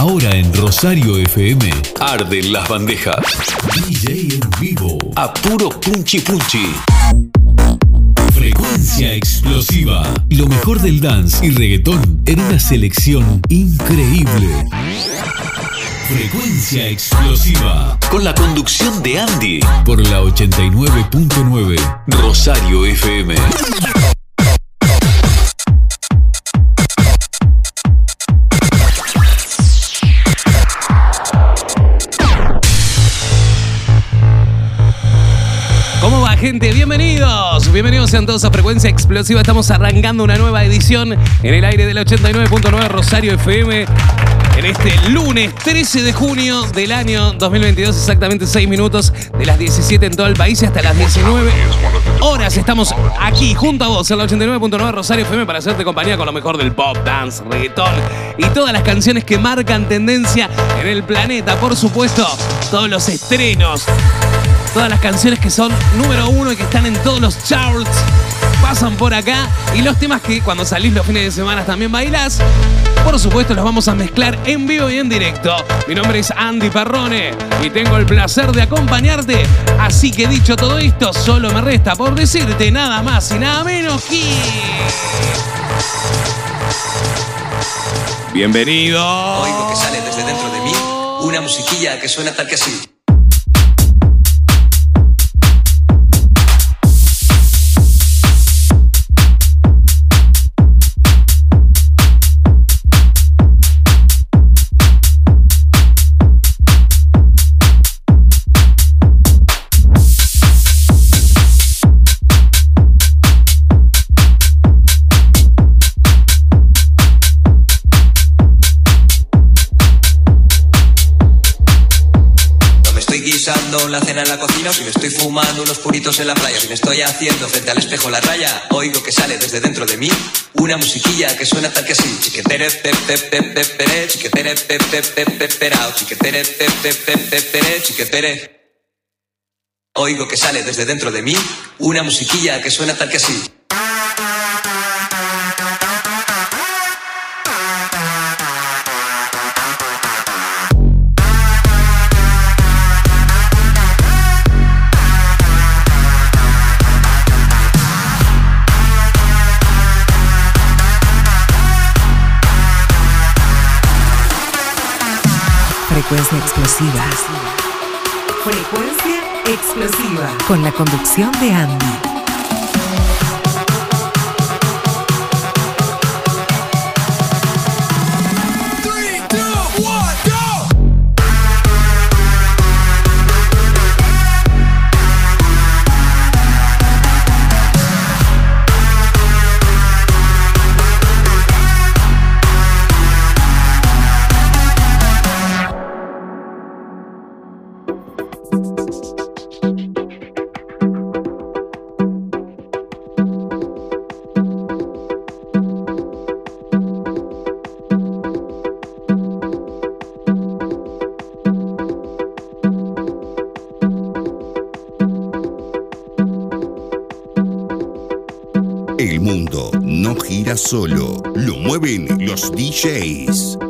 Ahora en Rosario FM, arden las bandejas. DJ en vivo, a puro punchi punchi. Frecuencia explosiva. Lo mejor del dance y reggaetón en una selección increíble. Frecuencia explosiva. Con la conducción de Andy. Por la 89.9 Rosario FM. Gente? Bienvenidos. Bienvenidos sean todos a Frecuencia Explosiva. Estamos arrancando una nueva edición en el aire del 89.9 Rosario FM. En este lunes 13 de junio del año 2022, exactamente 6 minutos de las 17 en todo el país hasta las 19 horas estamos aquí junto a vos en la 89.9 Rosario FM para hacerte compañía con lo mejor del pop, dance, reggaetón y todas las canciones que marcan tendencia en el planeta. Por supuesto, todos los estrenos, todas las canciones que son número uno y que están en todos los charts pasan por acá y los temas que cuando salís los fines de semana también bailás. Por supuesto, los vamos a mezclar en vivo y en directo. Mi nombre es Andy Parrone y tengo el placer de acompañarte. Así que dicho todo esto, solo me resta por decirte nada más y nada menos que. Bienvenido. Oigo que sale desde dentro de mí una musiquilla que suena tal que así. Cena en la cocina, o si me estoy fumando unos puritos en la playa, si me estoy haciendo frente al espejo la raya, oigo que sale desde dentro de mí una musiquilla que suena tal que así. Chiquetere, chiquetere, chiquetere. Oigo que sale desde dentro de mí una musiquilla que suena tal que así. Frecuencia explosiva. Frecuencia explosiva. Con la conducción de Andy. El mundo no gira solo, lo mueven los DJs.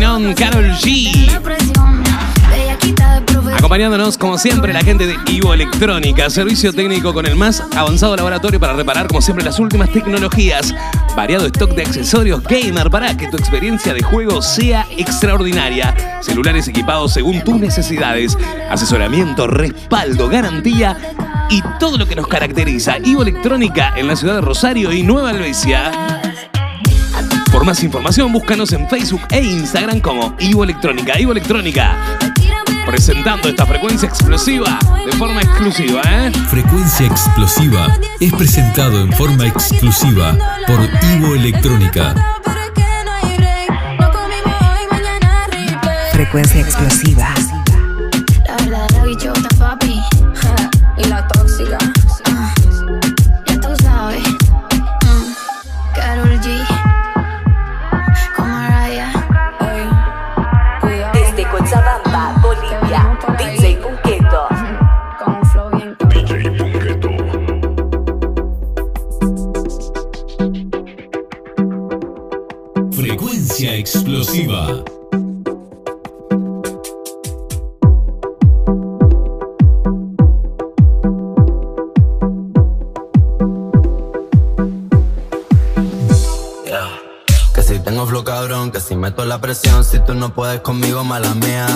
Carol G. Acompañándonos, como siempre, la gente de Ivo Electrónica, servicio técnico con el más avanzado laboratorio para reparar, como siempre, las últimas tecnologías. Variado stock de accesorios gamer para que tu experiencia de juego sea extraordinaria. Celulares equipados según tus necesidades. Asesoramiento, respaldo, garantía y todo lo que nos caracteriza. Ivo Electrónica en la ciudad de Rosario y Nueva Albesia. Por más información, búscanos en Facebook e Instagram como Ivo Electrónica. Ivo Electrónica presentando esta frecuencia explosiva de forma exclusiva, ¿eh? Frecuencia Explosiva es presentado en forma exclusiva por Ivo Electrónica. Pero es no puedes conmigo, mala mía.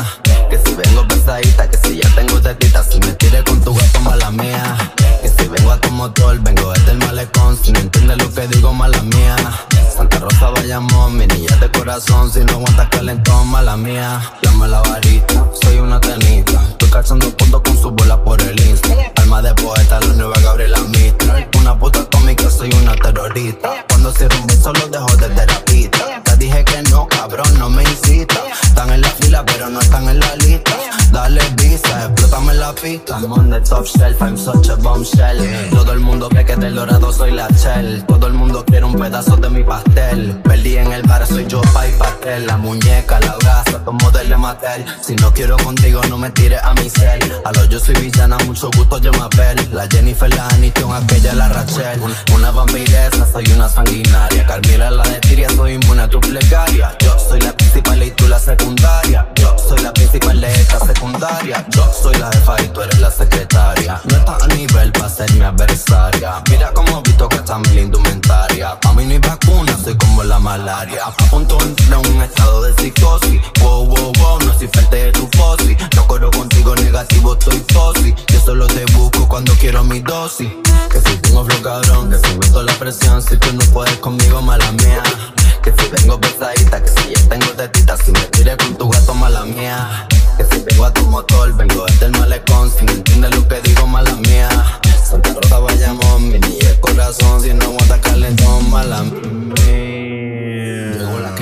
Que si vengo pesadita, que si ya tengo tetita, si me tires con tu gato, mala mía. Que si vengo a tu motor, vengo desde el malecón, si no entiendes lo que digo, mala mía. Santa Rosa, vayamos, mi niña de corazón, si no aguantas calentón, mala mía. La varita, soy una tenista. Estoy calzando puntos con su bola por el insta. Alma de poeta, la nueva Gabriela Mistral. Una puta cómica, soy una terrorista. Cuando cierro un beso, lo dejo de terapista. No están en la lista. Dale visa, explótame la pista. I'm on the top shelf, I'm such a bombshell. Todo el mundo cree que del dorado soy la shell. Todo el mundo quiere un pedazo de mi pastel. Perdí en el bar, soy yo, pa' y pastel. La muñeca, la brasa, tomo del matel. Si no quiero contigo, no me tires a mi cel. A lo yo soy villana, mucho gusto, yo me apel. La Jennifer, la Aniston, aquella, la Rachel. Una vampiresa, soy una sanguinaria. Carmila, la de Tiria, soy inmune a tu plegaria. Yo soy la principal y tú la secundaria. Yo soy la principal de esta secundaria. Yo soy la jefa y tú eres la secretaria. No estás a nivel para ser mi adversaria. Mira cómo visto que está mi indumentaria. Pa' mí no hay vacuna, soy como la malaria. A punto de un estado de psicosis. Wow, wow, wow, no soy fuerte de tu fosi. No corro contigo negativo, estoy fosi. Yo solo te busco cuando quiero mi dosis. Que si tengo flow cabrón, que si meto la presión, si tú no puedes conmigo, mala mía. Que si vengo pesadita, que si ya tengo tetita, si me tires con tu gato, mala mía. Que si vengo a tu motor, vengo desde el malecón, si no entiendes lo que digo, mala mía. Santa Rosa, vayamos, mi niña corazón, si no aguanta calentón, mala mía.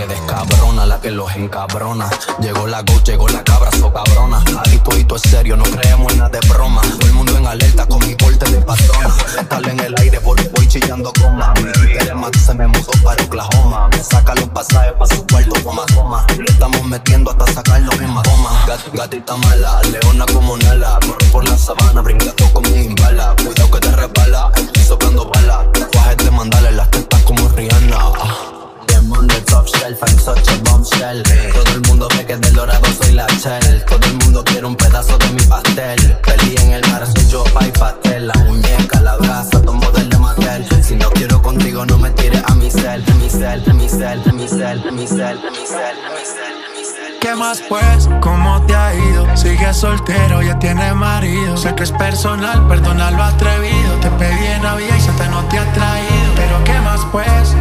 Descabrona, la que los encabrona. Llegó la go, llegó la cabra, so cabrona. Ahí todito es serio, no creemos en nada de broma. Todo el mundo en alerta con mi porte de patrona. Estar en el aire, por voy chillando coma. Mi más se me mudó para Oklahoma. Me saca los pasajes pa' su cuarto, toma, toma. Le estamos metiendo hasta sacarlo en toma. Gat- gatita mala, leona como Nala. Corro por la sabana, brincando como un imbala. Cuidado que te resbala, estoy soplando balas. Tatuajes de mandales, las tetas como Rihanna. Shelf, I'm such a bombshell. Todo el mundo ve que del dorado soy la shell. Todo el mundo quiere un pedazo de mi pastel. Perdí en el mar, soy yo, pa' y pastel. La muñeca, la brasa, tomo del de Mattel. Si no quiero contigo, no me tires a mi cel, a mi cel, a mi cel, a mi cel, a mi cel, mi cel, mi cel. ¿Qué más pues? ¿Cómo te ha ido? Sigues soltero, ya tienes marido. Sé que es personal, perdona lo atrevido. Te pedí en Navidad y se te no te ha traído. Pero ¿qué más pues?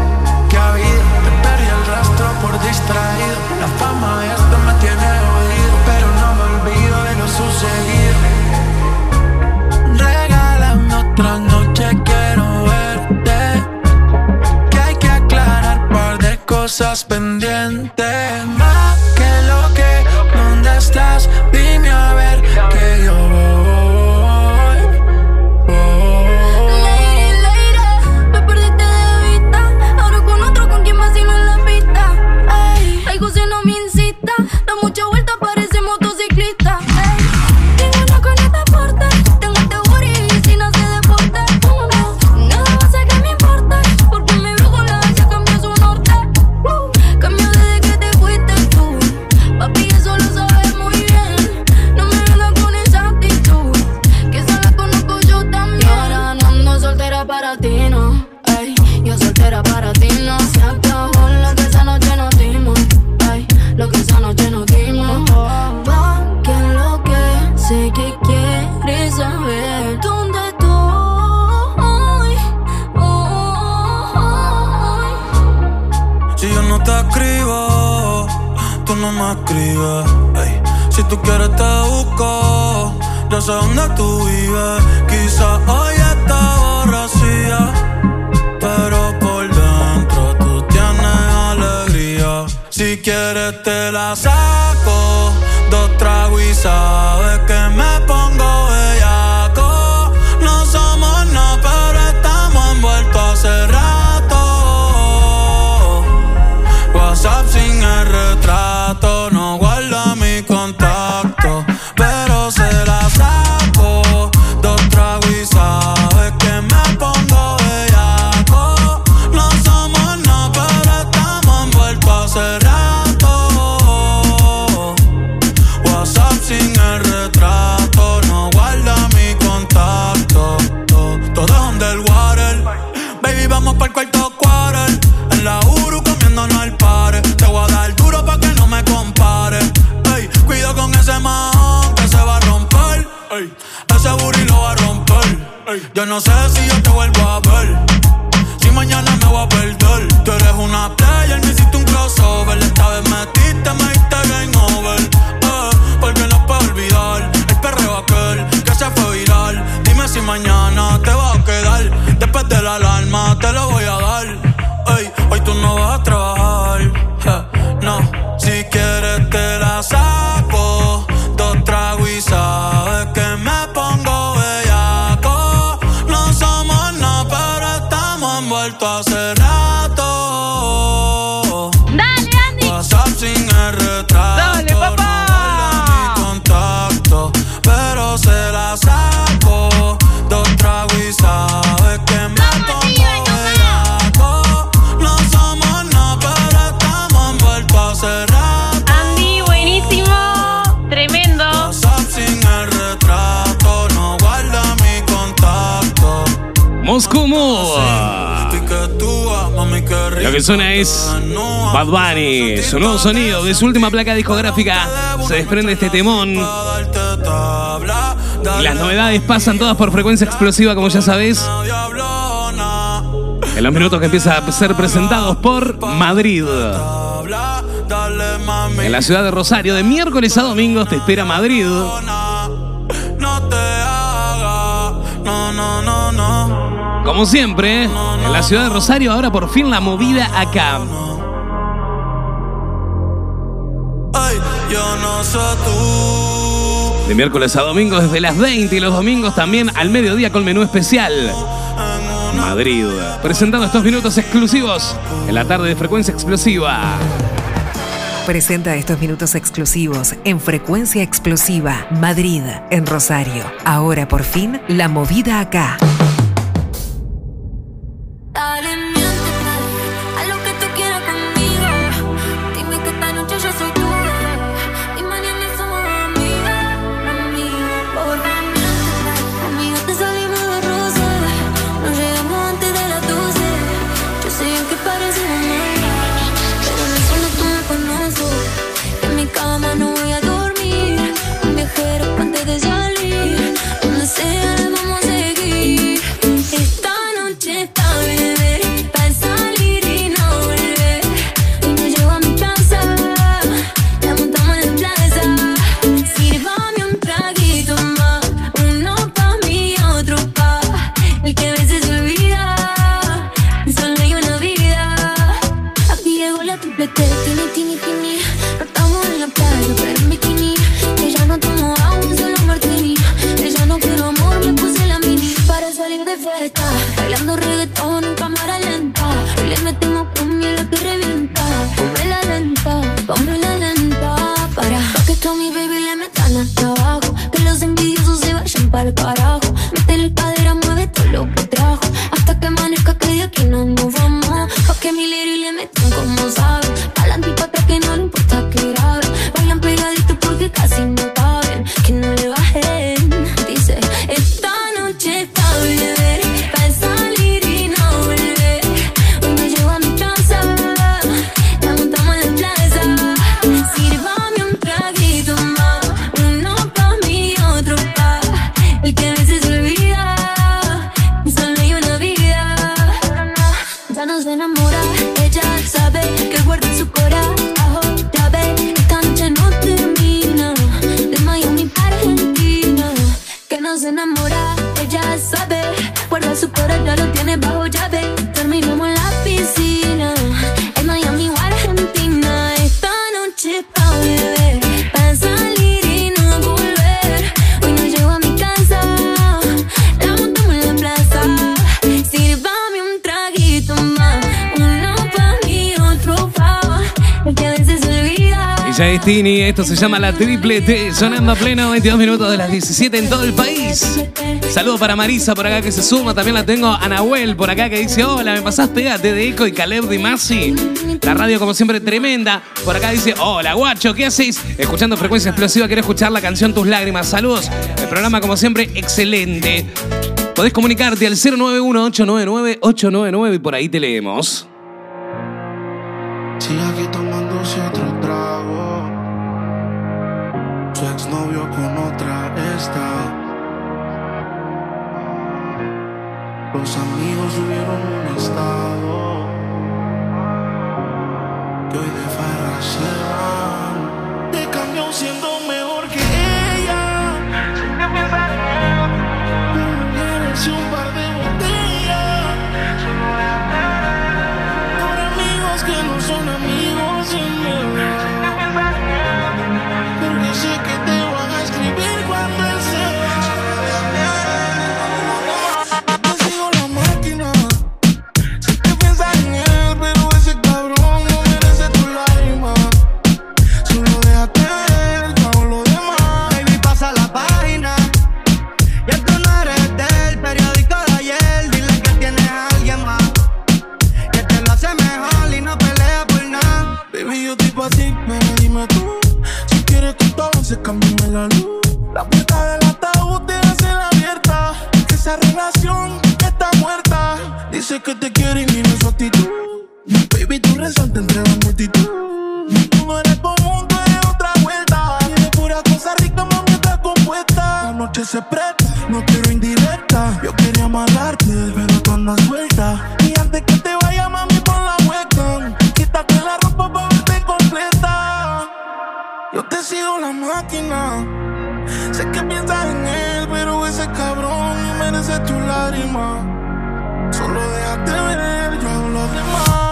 ¿Qué ha habido? Por distraído. La fama esto me tiene oído. Pero no me olvido de lo sucedido. Regálame otra noche, quiero verte. Que hay que aclarar par de cosas pendientes. Más que lo que, ¿dónde estás? Dime a ver que yo voy. me escribes. Hey. Si tú quieres te busco, ya sé dónde tú vives. Quizás hoy está borracía, pero por dentro tú tienes alegría. Si quieres te la saco, dos tragos y sabes que me persona es Bad Bunny. Su nuevo sonido de su última placa discográfica se desprende este temón. Y Las novedades pasan todas por frecuencia explosiva, como ya sabés. En los minutos que empieza a ser presentados por Madrid. En la ciudad de Rosario, de miércoles a domingo, te espera Madrid. Como siempre. En la ciudad de Rosario, ahora por fin la movida acá. De miércoles a domingo desde las 20 y los domingos también al mediodía con menú especial. Madrid, presentando estos minutos exclusivos en la tarde de frecuencia explosiva. Presenta estos minutos exclusivos en frecuencia explosiva Madrid, en Rosario. Ahora por fin, la movida acá. Esto se llama la Triple T, sonando a pleno 22 minutos de las 17 en todo el país. Saludos para Marisa por acá que se suma. También la tengo a Nahuel por acá que dice: Hola, me pasás pégate de Eco y Caleb de Masi. La radio, como siempre, tremenda. Por acá dice: Hola, guacho, ¿qué haces? Escuchando frecuencia explosiva, quiero escuchar la canción Tus lágrimas. Saludos. El programa, como siempre, excelente. Podés comunicarte al 091-899-899 y por ahí te leemos. pero tú andas suelta. Y antes que te vaya, mami, pon la webcam. Quítate la ropa para verte completa. Yo te sigo la máquina. Sé que piensas en él, pero ese cabrón no merece tu lágrima. Solo déjate ver, yo hago lo demás.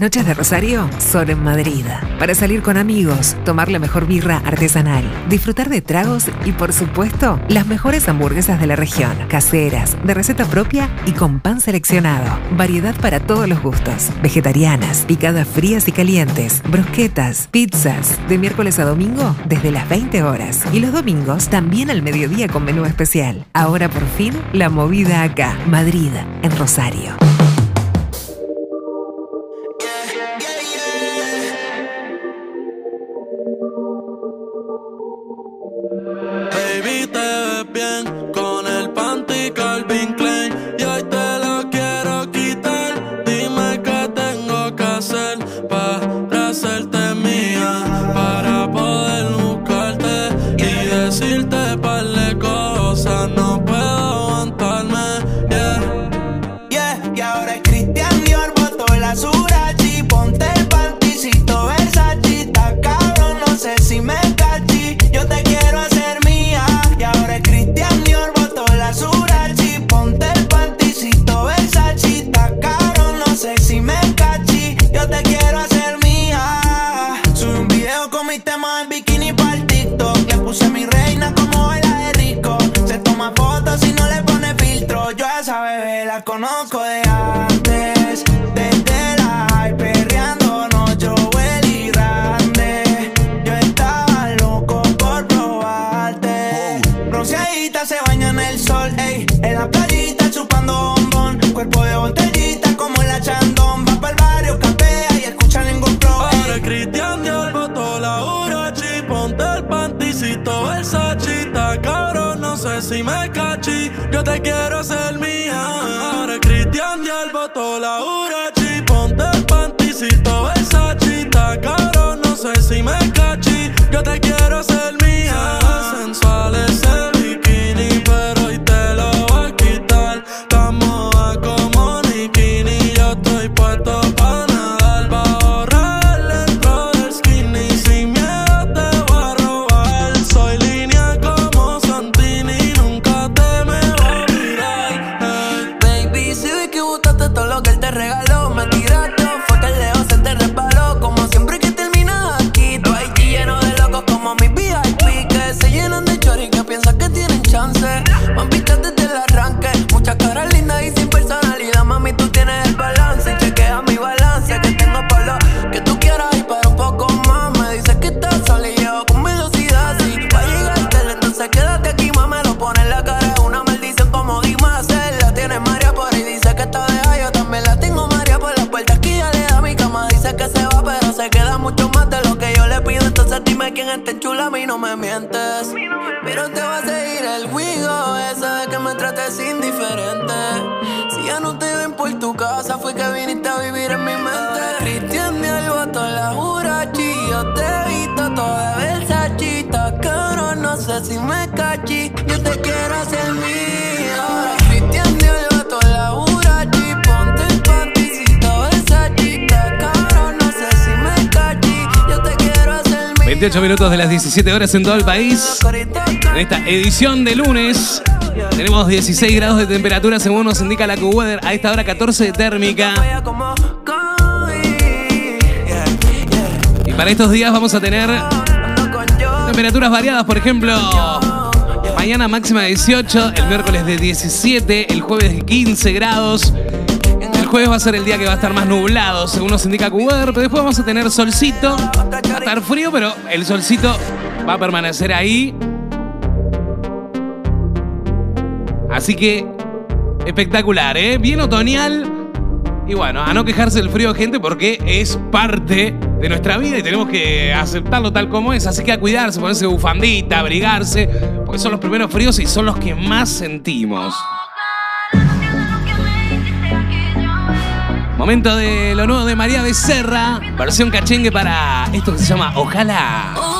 Noches de Rosario son en Madrid. Para salir con amigos, tomar la mejor birra artesanal, disfrutar de tragos y, por supuesto, las mejores hamburguesas de la región. Caseras, de receta propia y con pan seleccionado. Variedad para todos los gustos. Vegetarianas, picadas frías y calientes, brosquetas, pizzas. De miércoles a domingo desde las 20 horas. Y los domingos también al mediodía con menú especial. Ahora por fin, la movida acá. Madrid, en Rosario. bien. si me cachí, yo te quiero ser mía. Cristian y el botó la urachi. que se va, pero se queda mucho más de lo que yo le pido. Entonces dime quién está chula, a mí no me mientes. Pero te va a seguir el juego, eso de que me trates indiferente. Si ya no te ven por tu casa, fue que viniste a vivir en mi mente. Cristian de Albato, la jurachi, yo te he visto toda versachita, cabrón, no sé si me cachí. Yo te quiero hacer mía. 28 minutos de las 17 horas en todo el país. En esta edición de lunes tenemos 16 grados de temperatura según nos indica la Q-Weather. A esta hora 14 de térmica. Y para estos días vamos a tener temperaturas variadas. Por ejemplo, mañana máxima de 18, el miércoles de 17, el jueves de 15 grados. Jueves va a ser el día que va a estar más nublado, según nos indica Q-Weather, pero después vamos a tener solcito. Va a estar frío, pero el solcito va a permanecer ahí. Así que espectacular, ¿eh? Bien otoñal. Y bueno, a no quejarse del frío, gente, porque es parte de nuestra vida y tenemos que aceptarlo tal como es. Así que a cuidarse, ponerse bufandita, abrigarse, porque son los primeros fríos y son los que más sentimos. Momento de lo nuevo de María Becerra, versión cachengue para esto que se llama Ojalá. Ojalá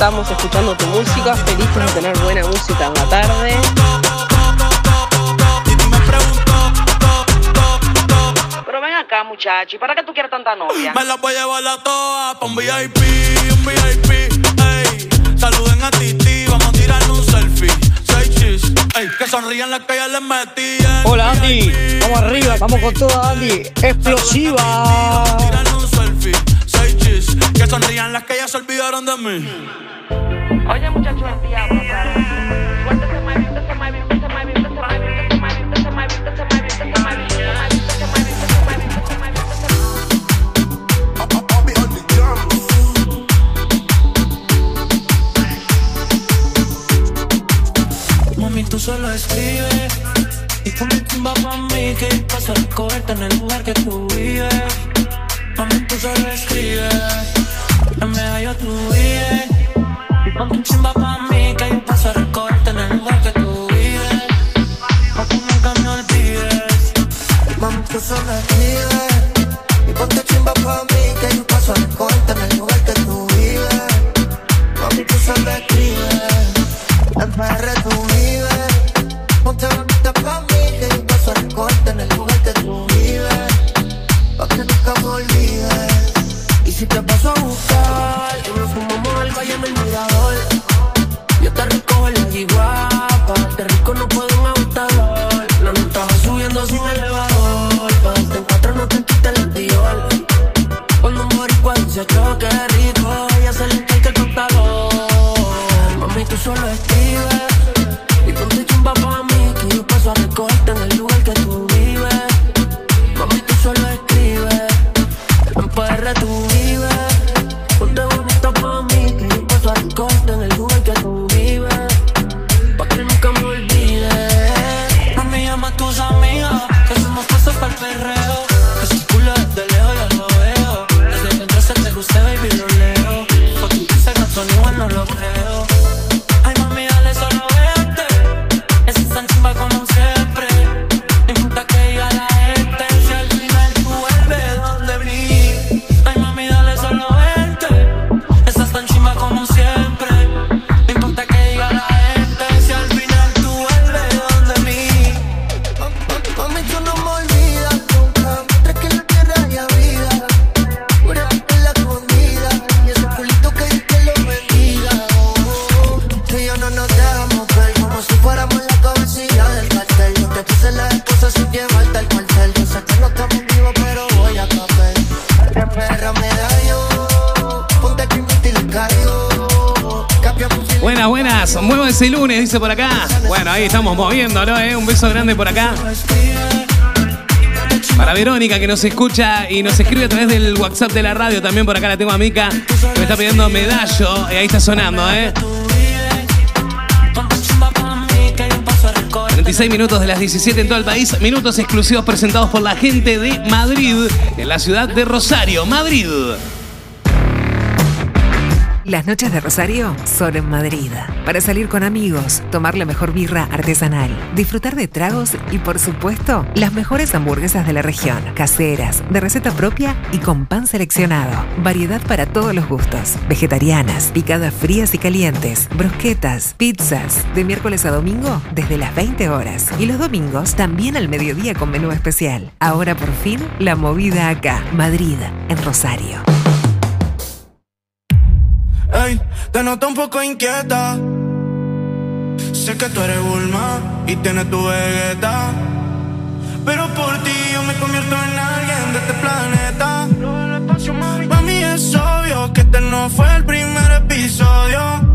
Estamos escuchando tu música. Felices de tener buena música en la tarde. Pero ven acá, muchacho. ¿Y para qué tú quieres tanta novia? Me la voy a llevar a todas pa' un VIP, un VIP, ey. Saluden a Titi, vamos a tirarle un selfie. Seis chis, ey. Que sonrían las que ya les metí Hola Andy, VIP. vamos arriba, vamos con toda Andy, explosiva. Chis, que sonrían las que ya se olvidaron de mí. Oye, muchacho, el diablo, se se se se se se se se se tú solo escribes y ponme tumba pa' mí que paso a recogerte en el lugar que tú vives. Mami, tú solo escribes, en medio tú vives. Y ponte un chimba pa' mí que yo paso a recogerte en el lugar que tú vives. Pa' que nunca me olvides. Mami, tú solo escribes Y ponte chimba pa' mí Que yo paso a recogerte en el lugar que tú vives Mami, tú solo escribes En PR si te paso a buscar. Y nos fumamos al valle en el mirador. Yo te recojo en la guapa Te rico no puedo un agotador La nota va subiendo sin elevador. Pa' darte en cuatro no te quita el diol Cuando un boricua dice yo que rico Ella se le encanta el contador Mami, tú solo escribes Y ponte chumba pa' mí Que yo paso a recogerte en el lugar que tú vives. Mami, tú solo escribes. En PR tú estamos moviéndolo, ¿eh? Un beso grande por acá. Para Verónica que nos escucha y nos escribe a través del WhatsApp de la radio. También por acá la tengo a Mica que me está pidiendo medallo. Y ahí está sonando, ¿eh? 36 minutos de las 17 en todo el país. Minutos exclusivos presentados por la gente de Madrid, en la ciudad de Rosario, Madrid. Las noches de Rosario son en Madrid. Para salir con amigos, tomar la mejor birra artesanal, disfrutar de tragos y, por supuesto, las mejores hamburguesas de la región. Caseras, de receta propia y con pan seleccionado. Variedad para todos los gustos. Vegetarianas, picadas frías y calientes, brusquetas, pizzas. De miércoles a domingo desde las 20 horas. Y los domingos también al mediodía con menú especial. Ahora por fin, la movida acá. Madrid, en Rosario. Te noto un poco inquieta. Sé que tú eres Bulma y tienes tu vegeta. Pero por ti yo me convierto en alguien de este planeta. Mami, es obvio que este no fue el primer episodio.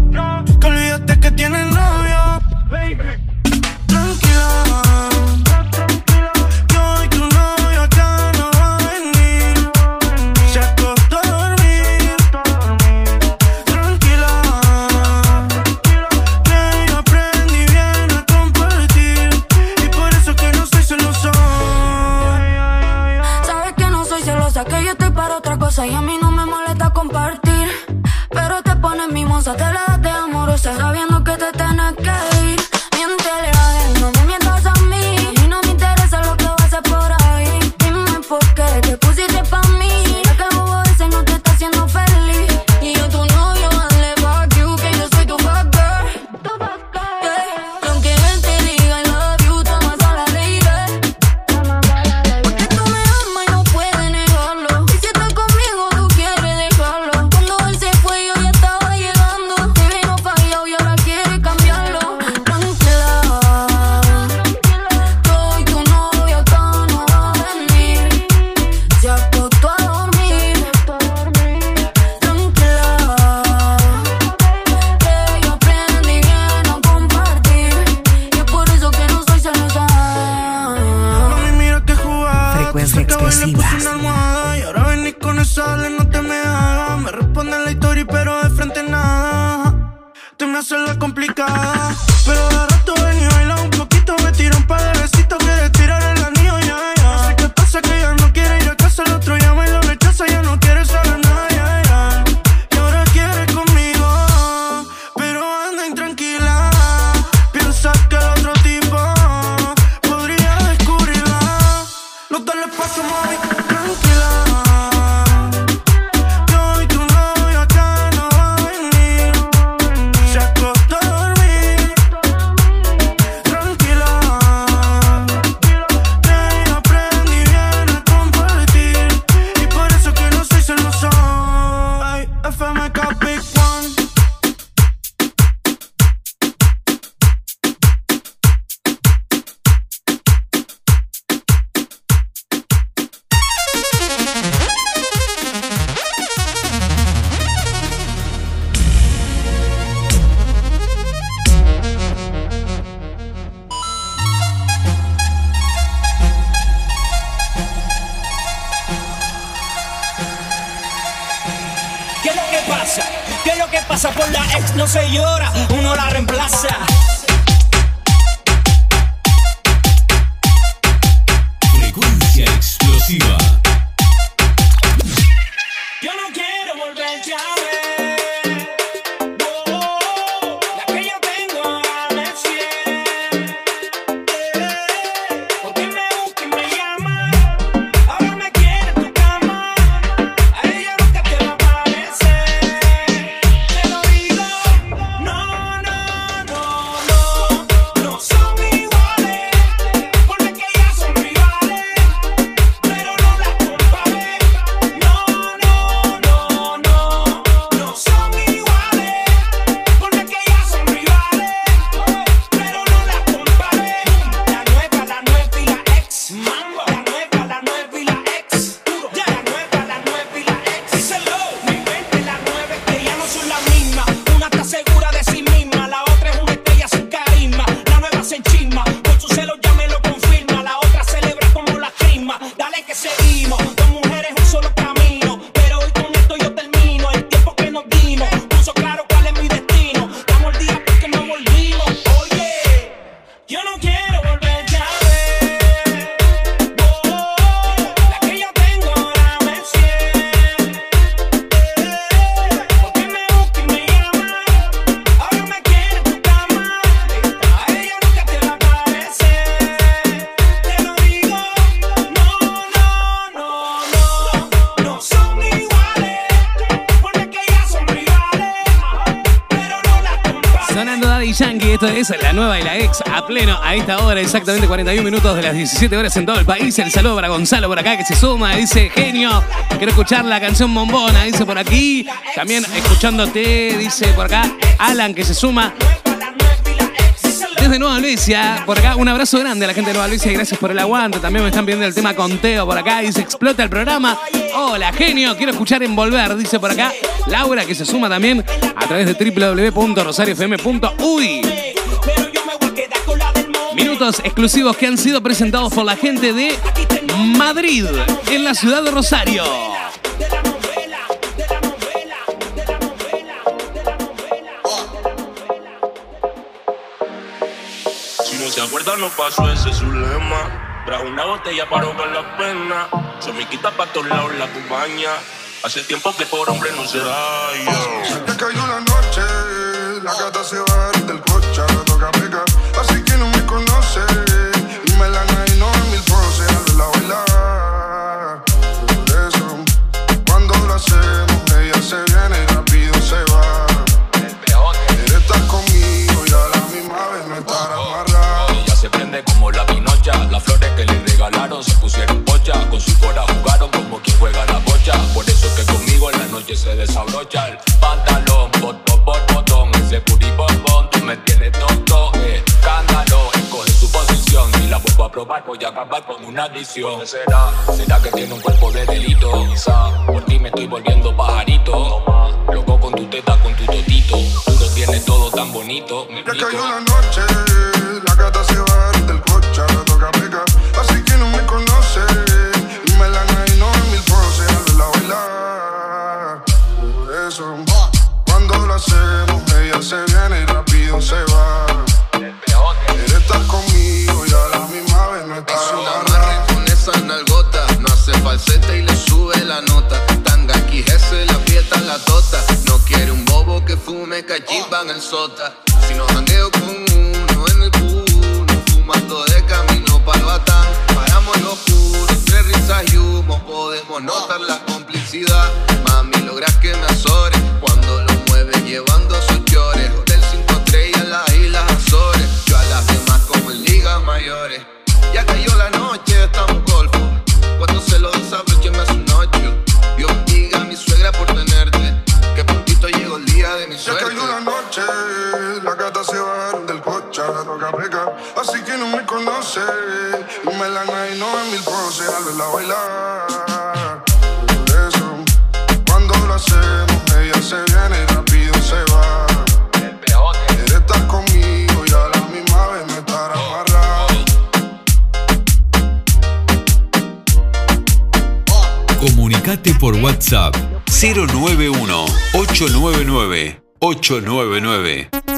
frecuencia expresiva. Y ahora ven y con esa no te me hagas. Me responde la historia, pero de frente nada. Te me haces la complicada. Pero de rato ven y baila un poquito, me tiran pa' de A esta hora, exactamente 41 minutos de las 17 horas en todo el país. El saludo para Gonzalo por acá que se suma. Dice, genio, quiero escuchar la canción Bombona. Dice por aquí. También escuchándote, dice por acá Alan que se suma. Desde Nueva Luisa, por acá un abrazo grande a la gente de Nueva Luisa y gracias por el aguante. También me están viendo el tema conteo por acá. Dice, explota el programa. Hola, genio, quiero escuchar Envolver. Dice por acá Laura que se suma también a través de www.rosariofm.uy exclusivos que han sido presentados por la gente de Madrid, en la ciudad de Rosario. Si no se acuerdan los pasos, ese su lema. Trajo una botella para ahogar la pena. Se me quita para todos lados la compañía. Hace tiempo que por hombre no se da. Pantalón, botón por botón Ese curi bombón, tú me tienes tonto eh. Escándalo, escoge tu posición Y la vuelvo a probar, voy a acabar con una adicción será? ¿Será que tiene un cuerpo de delito? Quizá, por ti me estoy volviendo pajarito Loco con tu teta, con tu totito Tú lo tienes todo tan bonito, me explico? Ya cayó la noche iban al sota. Si no con uno en el culo, fumando de camino para el batán. Paramos los oscuro, entre risas y humo, podemos notar las cosas. 899.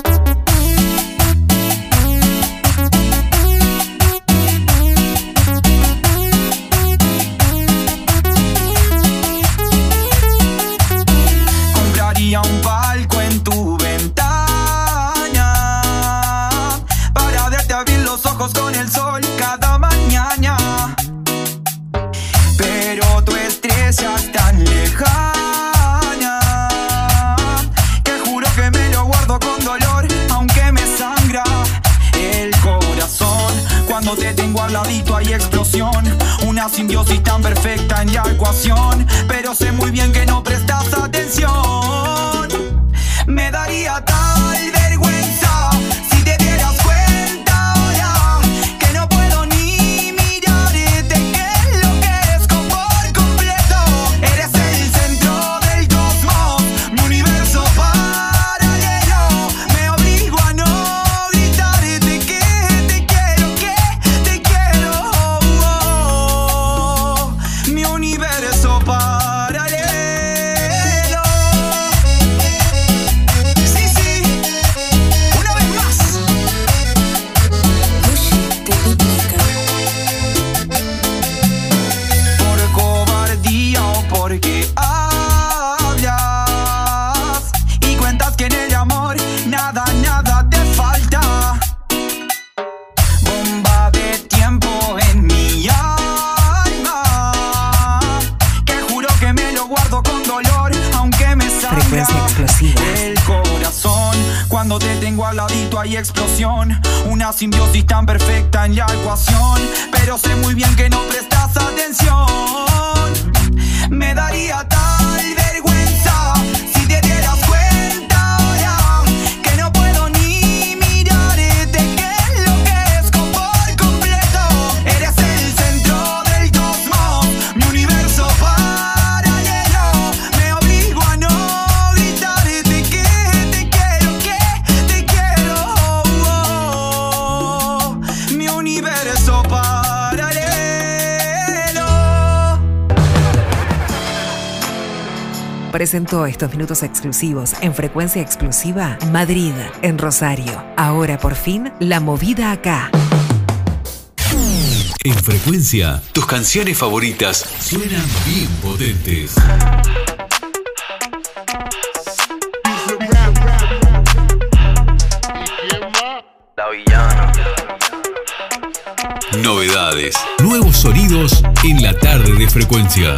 estos minutos exclusivos en frecuencia exclusiva Madrid, en Rosario. Ahora por fin, la movida acá. En frecuencia, tus canciones favoritas suenan bien potentes. Novedades, nuevos sonidos en la tarde de frecuencia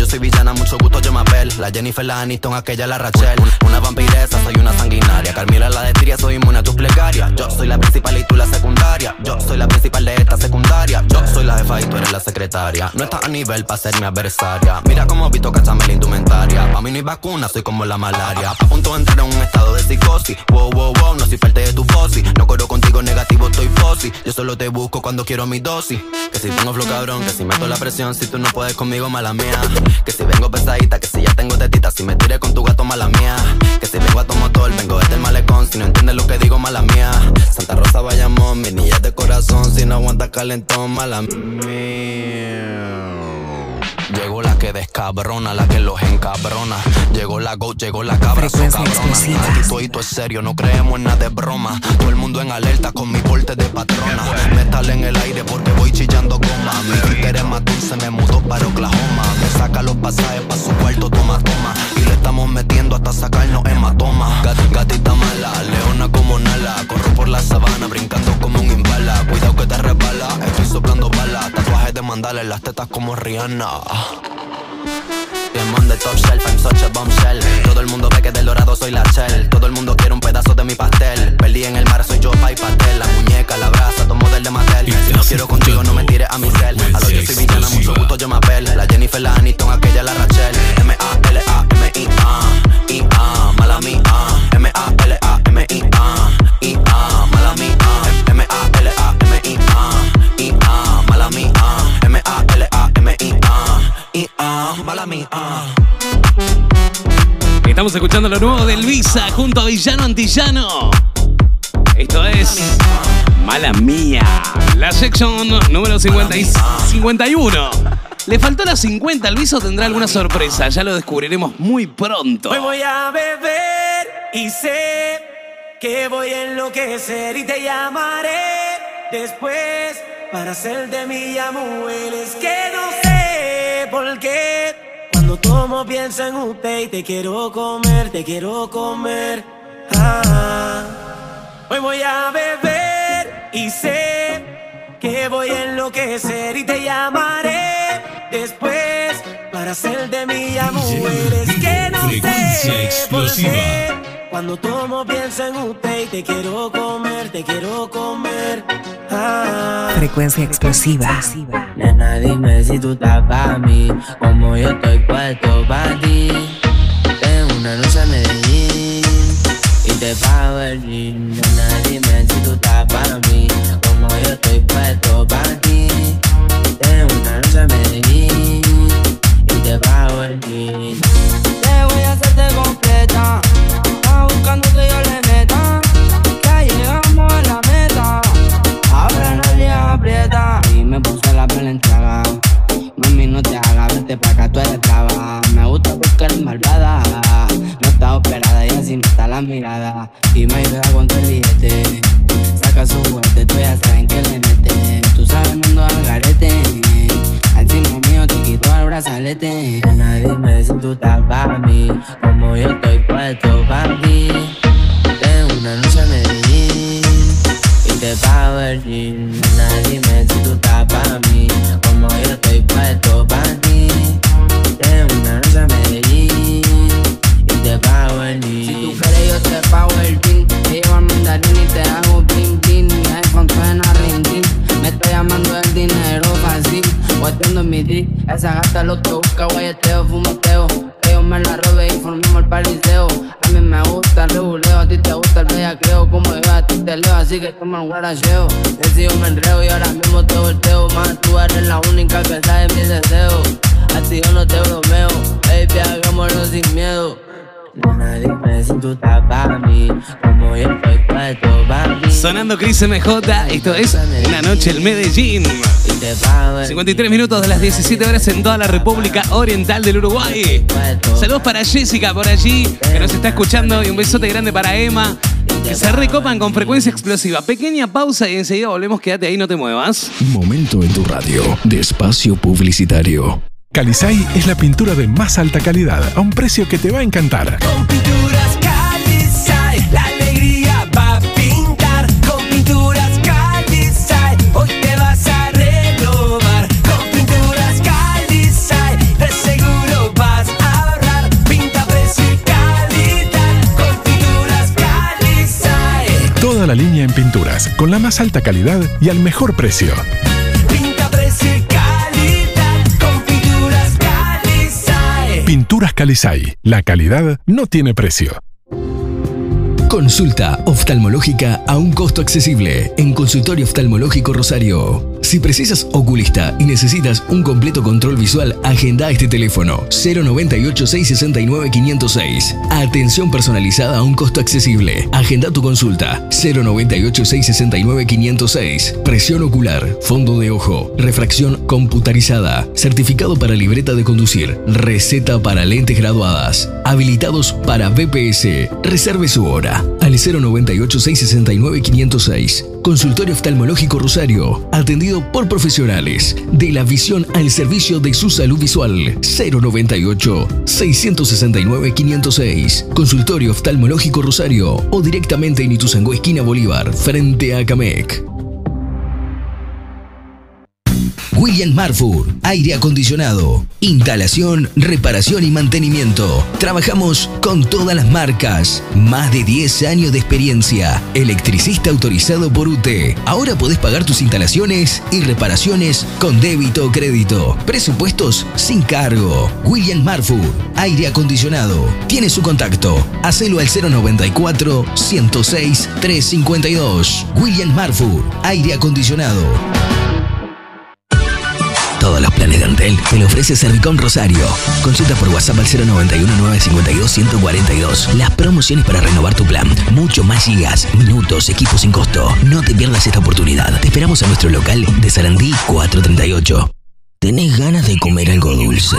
Yo soy villana, mucho gusto, yo me apel. La Jennifer, la Aniston, aquella, la Rachel. Una vampiresa, soy una sanguinaria. Carmila, la de soy inmune a tus plegarias. Yo soy la principal y tú la secundaria. Yo soy la principal de esta secundaria. Yo soy la jefa y tú eres la secretaria. No estás a nivel para ser mi adversaria. Mira cómo visto cachame la indumentaria. Pa' mí no hay vacuna, soy como la malaria. A punto de entrar en un estado de psicosis. Wow, wow, wow, no soy parte de tu fosi. No corro contigo negativo, estoy fosi. Yo solo te busco cuando quiero mi dosis. Que si tengo flow cabrón, que si meto la presión, si tú no puedes conmigo, mala mía. Que si vengo pesadita, que si ya tengo tetita, si me tiré con tu gato, mala mía. Que si vengo a tu motor, vengo desde el malecón, si no entiendes lo que digo, mala mía. Santa Rosa Bayamón, mi niña de corazón, si no aguanta calentón, mala mía. Que descabrona, la que los encabrona. Llegó la go, llegó la cabra, so cabrona. Aquí todo es serio, no creemos en nada de broma. Todo el mundo en alerta con mi porte de patrona. Metal en el aire porque voy chillando goma. Mi Twitter es más dulce, me mudó para Oklahoma. Me saca los pasajes pa' su cuarto, toma, toma. Y le estamos metiendo hasta sacarnos hematoma. Gat, gatita mala, leona como Nala. Corro por la sabana, brincando como un imbala. Cuidado que te resbala, estoy soplando balas. Tatuajes de mandala en las tetas como Rihanna. The top shelf, I'm such a bombshell. Todo el mundo ve que del dorado soy la shell. Todo el mundo quiere un pedazo de mi pastel. Perdí en el mar, soy yo, pa' y pastel. La muñeca, la brasa, tomo del de Mattel. Si no quiero contigo, no me tires a mi cel. A lo yo soy villana, mucho gusto, yo me apel. La Jennifer, la Aniston, aquella, la Rachel. M-A-L-A-M-I-A. I-A, mala mía. M-A-L-A-M-I-A. I-A, mala mía. M-A-L-A-M-I-A. I-A, mala mía. M-A-L-A-M-I-A. I-A, mala mía. Estamos escuchando lo nuevo del Visa junto a Villano Antillano. Esto es Mala Mía. La sección número 50 y 51. Le faltó la 50. El Visa o tendrá alguna sorpresa. Ya lo descubriremos muy pronto. Hoy voy a beber y sé que voy a enloquecer y te llamaré después para hacer de mí ya mujeres que no sé por qué. Cuando tomo pienso en usted y te quiero comer, te quiero comer. Ah. Hoy voy a beber y sé que voy a enloquecer y te llamaré después para hacer de mí ya mujeres que no sé por qué. Cuando tomo pienso en usted y te quiero comer, te quiero comer. Ah. Frecuencia explosiva. Nena, dime si tú estás pa' mí, como yo estoy puesto pa' ti. Tengo una noche a Medellín y te pago el. Nena, dime si tú estás pa' mí, como yo estoy puesto pa' ti. Tengo una noche a Medellín la entrega. Mami, no te hagas, vete pa' acá, tú eres brava. Me gusta porque eres malvada. No está operada y así no está la mirada. Y me ayuda con tu billete. Saca su juguete, tú ya saben que le mete. Tú sabes, no ando al garete. Encima mío te quito el brazalete. Nena, dime si tú estás para mí. Como yo estoy puesto para ti. Tengo una noche Medellín pago el gym. Nena, dime si tú estás para mí, como yo estoy puesto para ti. Tengo una noche a Medellín y te el gym. Si tú quieres yo te el gym. Te llevo al mandarín y te hago bling bling. Mi iPhone suena ring ring. Me estoy llamando el dinero fácil. Guateando en mi drip. Esa gata lo que busca, guayeteo, fumeteo. Me la robé y formamos el pariseo. A mí me gusta el reguleo, a ti te gusta el bellaqueo. Como yo a ti te leo, así que toma el guaracheo. Yo me enreo y ahora mismo te volteo. Más tú eres la única que sabe mis deseos. A ti yo no te bromeo, baby, hagámoslo sin miedo. Nena, dime si tú estás para mí, como yo estoy puesto para ti. Sonando Cris MJ, esto es La Noche en Medellín. 53 minutos de las 17 horas en toda la República Oriental del Uruguay. Saludos para Jessica por allí, que nos está escuchando, y un besote grande para Emma, que se recopan con frecuencia explosiva. Pequeña pausa y enseguida volvemos, quédate ahí, no te muevas. Momento en tu radio de espacio publicitario. Calisay es la pintura de más alta calidad a un precio que te va a encantar. Pinturas Calisay, la alegría va a pintar. Con pinturas Calisay, hoy te vas a renovar. Con pinturas Calisay, de seguro vas a ahorrar. Pinta, precio y calidad. Con pinturas Calisay. Toda la línea en pinturas, con la más alta calidad y al mejor precio. La calidad no tiene precio. Consulta oftalmológica a un costo accesible en Consultorio Oftalmológico Rosario. Si precisas oculista y necesitas un completo control visual, agenda este teléfono 098 669 506. Atención personalizada a un costo accesible. Agenda tu consulta 098 669 506. Presión ocular, fondo de ojo, refracción computarizada, certificado para libreta de conducir, receta para lentes graduadas, habilitados para BPS. Reserve su hora al 098 669 506. Consultorio Oftalmológico Rosario, atendido por profesionales de la visión al servicio de su salud visual. 098 669 506. Consultorio Oftalmológico Rosario o directamente en Ituzaingó esquina Bolívar, frente a Camec. William Marfur, aire acondicionado, instalación, reparación y mantenimiento. Trabajamos con todas las marcas, más de 10 años de experiencia, electricista autorizado por UTE. Ahora podés pagar tus instalaciones y reparaciones con débito o crédito. Presupuestos sin cargo. William Marfur, aire acondicionado. Tiene su contacto. Hacelo al 094 106 352. William Marfur, aire acondicionado. Todos los planes de Antel te lo ofrece Servicom Rosario. Consulta por WhatsApp al 091-952-142. Las promociones para renovar tu plan. Mucho más gigas, minutos, equipos sin costo. No te pierdas esta oportunidad. Te esperamos a nuestro local de Sarandí 438. ¿Tenés ganas de comer algo dulce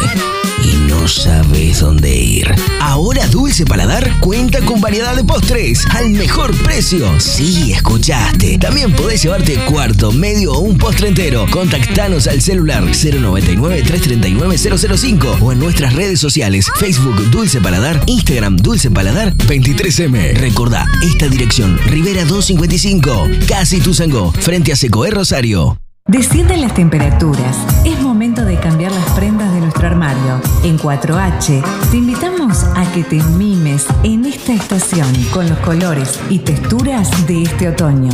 y no sabes dónde ir? Ahora Dulce Paladar cuenta con variedad de postres al mejor precio. Sí, escuchaste. También podés llevarte cuarto, medio o un postre entero. Contactanos al celular 099-339-005 o en nuestras redes sociales Facebook Dulce Paladar, Instagram Dulce Paladar 23M. Recordá, esta dirección, Rivera 255, Casi Tuzangó, frente a Secoé Rosario. Descienden las temperaturas. De cambiar las prendas de nuestro armario. En 4H te invitamos a que te mimes en esta estación con los colores y texturas de este otoño.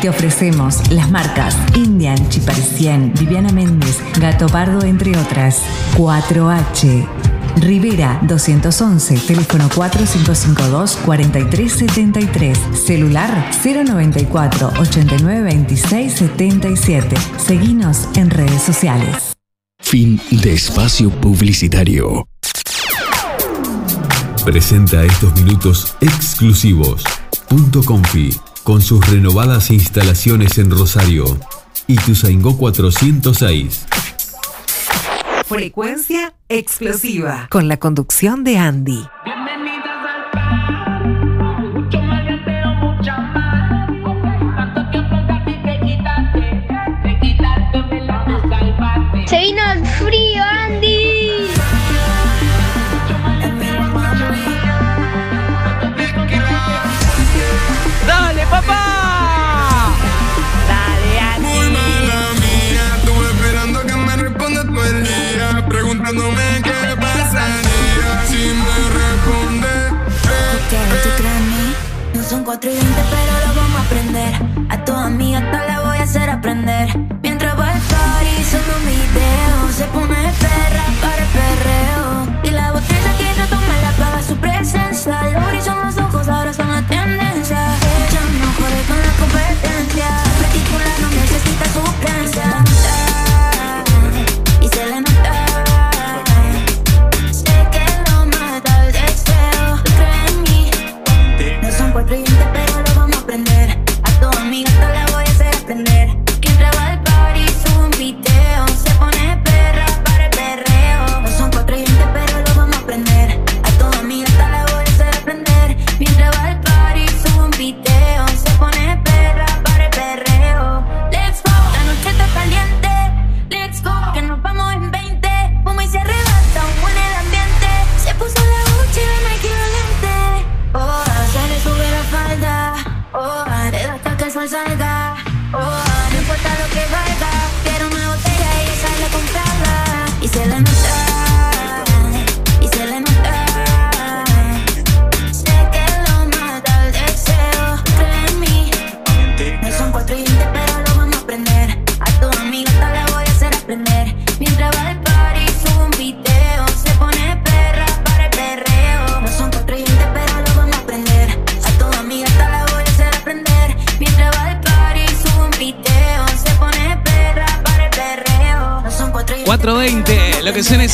Te ofrecemos las marcas Indian, Chiparisien, Viviana Méndez, Gato Pardo, entre otras. 4H. Rivera 211, teléfono 4552-4373, celular 094 8926 77. Seguinos en redes sociales. Fin de espacio publicitario. Presenta estos minutos exclusivos. Punto Confi, con sus renovadas instalaciones en Rosario. Ituzaingó 406. Frecuencia explosiva. Con la conducción de Andy. 4 y 20, pero lo vamos a aprender. A toda amiga hasta la voy a hacer aprender.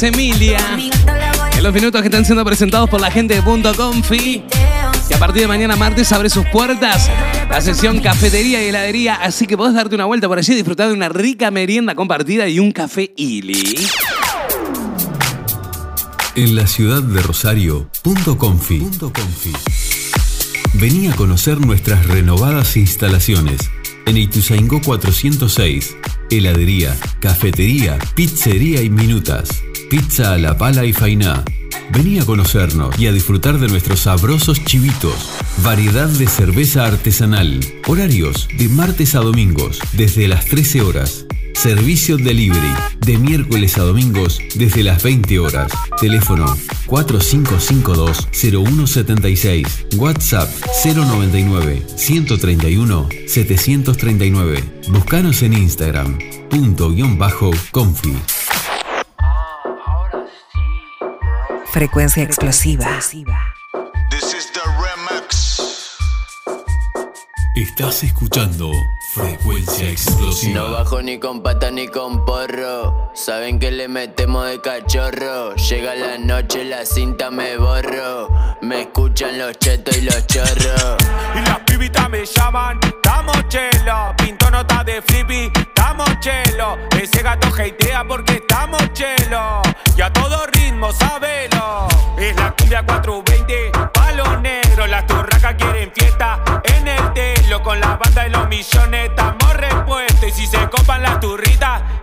Emilia. En los minutos que están siendo presentados por la gente de Punto Confi. Que a partir de mañana martes abre sus puertas la sección cafetería y heladería. Así que podés darte una vuelta por allí y disfrutar de una rica merienda compartida y un café Ili. En la ciudad de Rosario, Punto Confi. Vení a conocer nuestras renovadas instalaciones. En Ituzaingó 406, heladería, cafetería, pizzería y minutas. Pizza a la pala y fainá. Vení a conocernos y a disfrutar de nuestros sabrosos chivitos. Variedad de cerveza artesanal. Horarios de martes a domingos desde las 13 horas. Servicio delivery de miércoles a domingos desde las 20 horas. Teléfono 4552-0176. WhatsApp 099-131-739. Buscanos en Instagram. Punto guion bajo confi. Frecuencia explosiva. Estás escuchando Frecuencia No Explosiva. bajo ni con pata ni con porro. Saben que le metemos de cachorro. Llega la noche, la cinta me borro. Me escuchan los chetos y los chorros. Y las pibitas me llaman, estamos chelo. Pinto nota de flippy, estamos chelo. Ese gato hatea porque estamos chelo. Y a todo ritmo, sabelo. Es la cumbia 420, palo negro. Las turracas quieren fiesta en el telo. Con la banda de los millones, estamos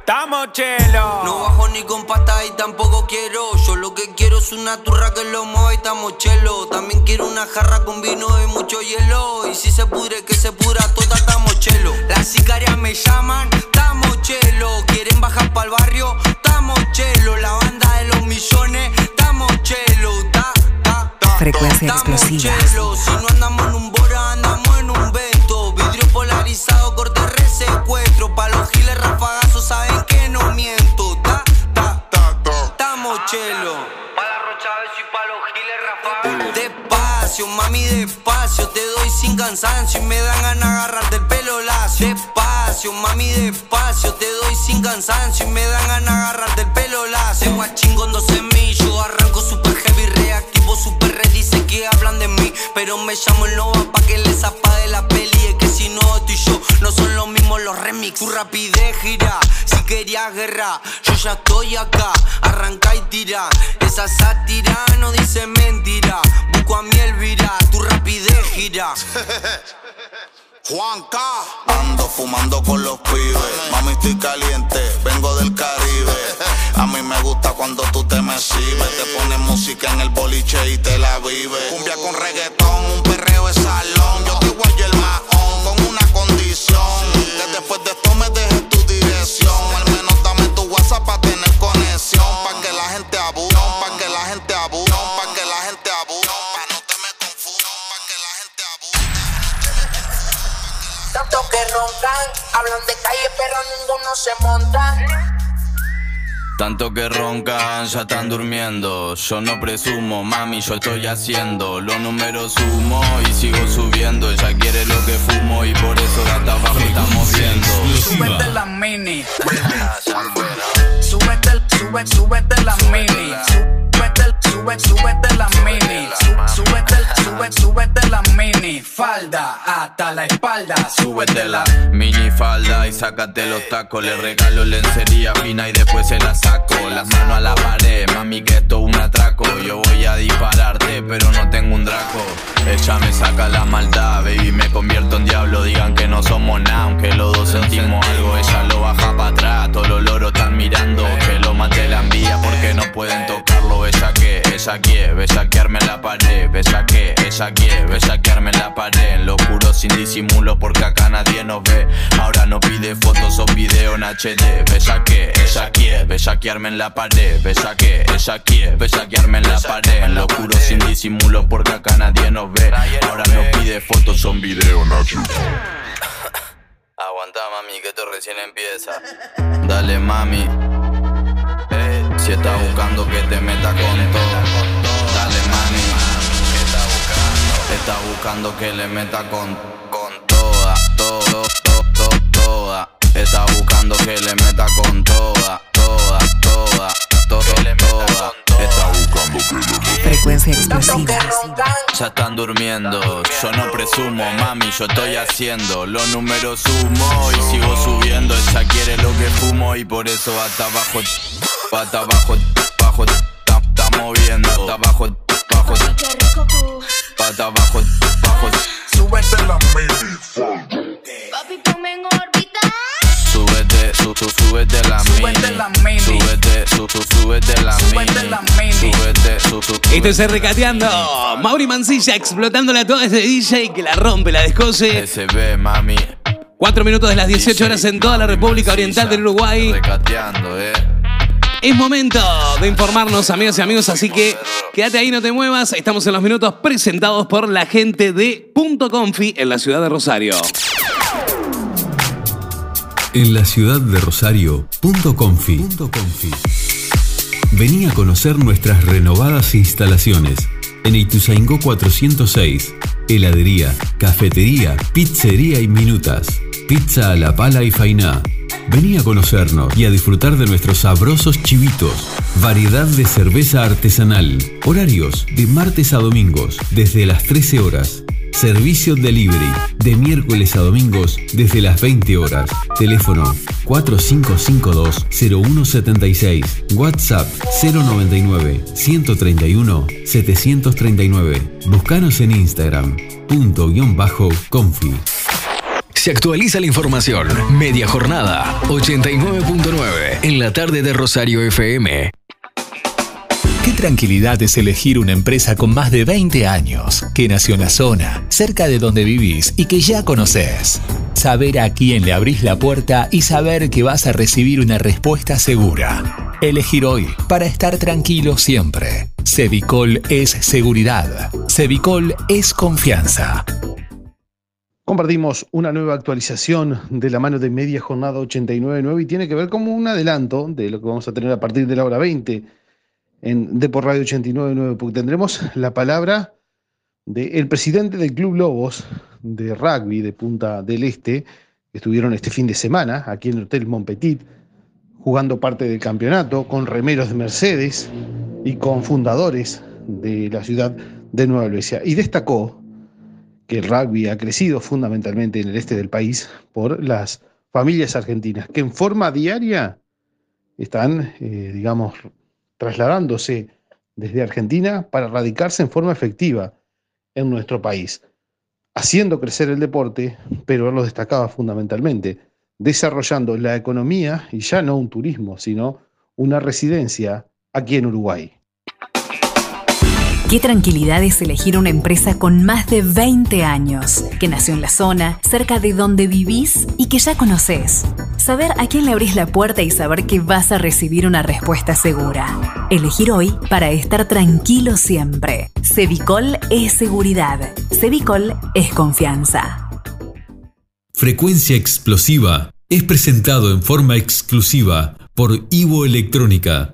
estamos chelo. No bajo ni con pasta y tampoco quiero. Yo lo que quiero es una turra que lo mueva y estamos chelo. También quiero una jarra con vino y mucho hielo. Y si se pudre, que se pudra toda, estamos chelo. Las sicarias me llaman, estamos chelo. Quieren bajar pa'l barrio, estamos chelo. La banda de los millones, estamos chelo. Ta, ta, ta. Frecuencia Estamos explosiva. chelo. Si no andamos en un bora, andamos en un vento. Vidrio polarizado, corte resecuestro. Pa' los Mami, despacio. Te doy sin cansancio y me dan ganas agarrarte el pelo lacio. Despacio, mami, despacio. Te doy sin cansancio y me dan ganas agarrarte el pelo lacio. A chingón dos semillas. Arranco super heavy, reactivo, super red. Dice que hablan de mí, pero me llamo el Nova pa' que les apague la peli. Es que si no, tú y yo no son los mismos los remix. Tu rapidez gira, si querías guerra, yo ya estoy acá. Arranca y tira, esa sátira no dice mentira. Busco a mi Elvira, tu rapidez gira. Juanca. Ando fumando con los pibes. Mami, estoy caliente, vengo del Caribe. A mí me gusta cuando tú te me exhibes. Te pones música en el boliche y te la vives. Cumbia con reggaetón, un perreo de salón. Yo te voy el mahón con una condición. Que después de esto me dejes tu dirección. Tanto que roncan, hablan de calle pero ninguno se monta. Tanto que roncan, ya están durmiendo. Yo no presumo, mami, yo estoy haciendo. Los números sumo y sigo subiendo. Ella quiere lo que fumo y por eso hasta abajo estamos viendo. Súbete la mini. Súbete, sube, súbete la mini. Súbete, sube, súbete la mini. Sú- Súbete, sube, súbete la mini. falda hasta la espalda. Súbetela. Mini falda y sácate los tacos. Le regalo lencería fina y después se la saco. Las manos a la pared, mami, que esto es un atraco. Yo voy a dispararte, pero no tengo un draco. Ella me saca la maldad, baby, me convierto en diablo. Digan que no somos nada, aunque los dos sentimos algo. Ella lo baja para atrás, todos los loros están mirando. Que lo mate la envía porque no pueden tocarlo. Ella que, ella quiere, besaquearme en la pared. Besa que, ella quiere, besaquearme en la pared. En lo oscuro sin disimulo porque acá nadie nos ve. Ahora no pide fotos o video en HD. Besa que, ella quiere, besaquearme en la pared. Besa que, ella quiere, besaquearme en la pared. En lo oscuro sin disimulo porque acá nadie nos ve. Ahora no pide fotos o video, Nacho. Aguanta mami que esto recién empieza. Dale mami. Si estás buscando que te meta con todo. Dale mami. ¿Qué estás buscando? Que le meta con, con toda, todo, todo, toda. Estás buscando que le meta con toda, toda, toda, todo, toda. Estás buscando que Frecuencia explosiva. ya están durmiendo, yo no presumo, mami, yo estoy haciendo Los números sumo y sigo subiendo Ella quiere lo que fumo y por eso hasta abajo Hasta abajo, abajo, está, está moviendo Hasta abajo, abajo Hasta abajo, abajo Súbete la mini. Papi, ponme en órbita. Súbete, su, su, súbete la mini. Súbete, la mini la mini. Súbete, su, su, Esto es Recateando. Mauri Mancilla explotándola toda este DJ que la rompe, la descoce. Ve, mami Cuatro minutos de las 18 horas en toda la República Oriental del Uruguay. Recateando, eh Es momento de informarnos, amigas y amigos, así que quédate ahí, no te muevas. Estamos en los minutos presentados por la gente de Punto Confi en la ciudad de Rosario. En la ciudad de Rosario, Punto Confi. Vení a conocer nuestras renovadas instalaciones en Ituzaingó 406. Heladería, cafetería, pizzería y minutas. Pizza a la pala y fainá. Vení a conocernos y a disfrutar de nuestros sabrosos chivitos. Variedad de cerveza artesanal. Horarios de martes a domingos desde las 13 horas. Servicio delivery de miércoles a domingos desde las 20 horas. Teléfono 4552-0176. WhatsApp 099-131-739. Buscanos en Instagram. Punto guion bajo confi. Se actualiza la información. Media jornada 89.9 en la tarde de Rosario FM. Qué tranquilidad es elegir una empresa con más de 20 años, que nació en la zona, cerca de donde vivís y que ya conoces. Saber a quién le abrís la puerta y saber que vas a recibir una respuesta segura. Elegir hoy para estar tranquilo siempre. Cevicol es seguridad. Cevicol es confianza. Compartimos una nueva actualización de la mano de Media Jornada 89.9 y tiene que ver como un adelanto de lo que vamos a tener a partir de la hora 20 en Depor Radio 89.9, porque tendremos la palabra del presidente del Club Lobos de rugby de Punta del Este, que estuvieron este fin de semana aquí en el Hotel Montpetit, jugando parte del campeonato con remeros de Mercedes y con fundadores de la ciudad de Nueva Helvecia. Y destacó que el rugby ha crecido fundamentalmente en el este del país por las familias argentinas, que en forma diaria están, eh, digamos, trasladándose desde Argentina para radicarse en forma efectiva en nuestro país, haciendo crecer el deporte, pero lo destacaba fundamentalmente, desarrollando la economía y ya no un turismo, sino una residencia aquí en Uruguay. Qué tranquilidad es elegir una empresa con más de 20 años, que nació en la zona, cerca de donde vivís y que ya conoces. Saber a quién le abrís la puerta y saber que vas a recibir una respuesta segura. Elegir hoy para estar tranquilo siempre. Cevicol es seguridad. Cevicol es confianza. Frecuencia Explosiva es presentado en forma exclusiva por Ivo Electrónica.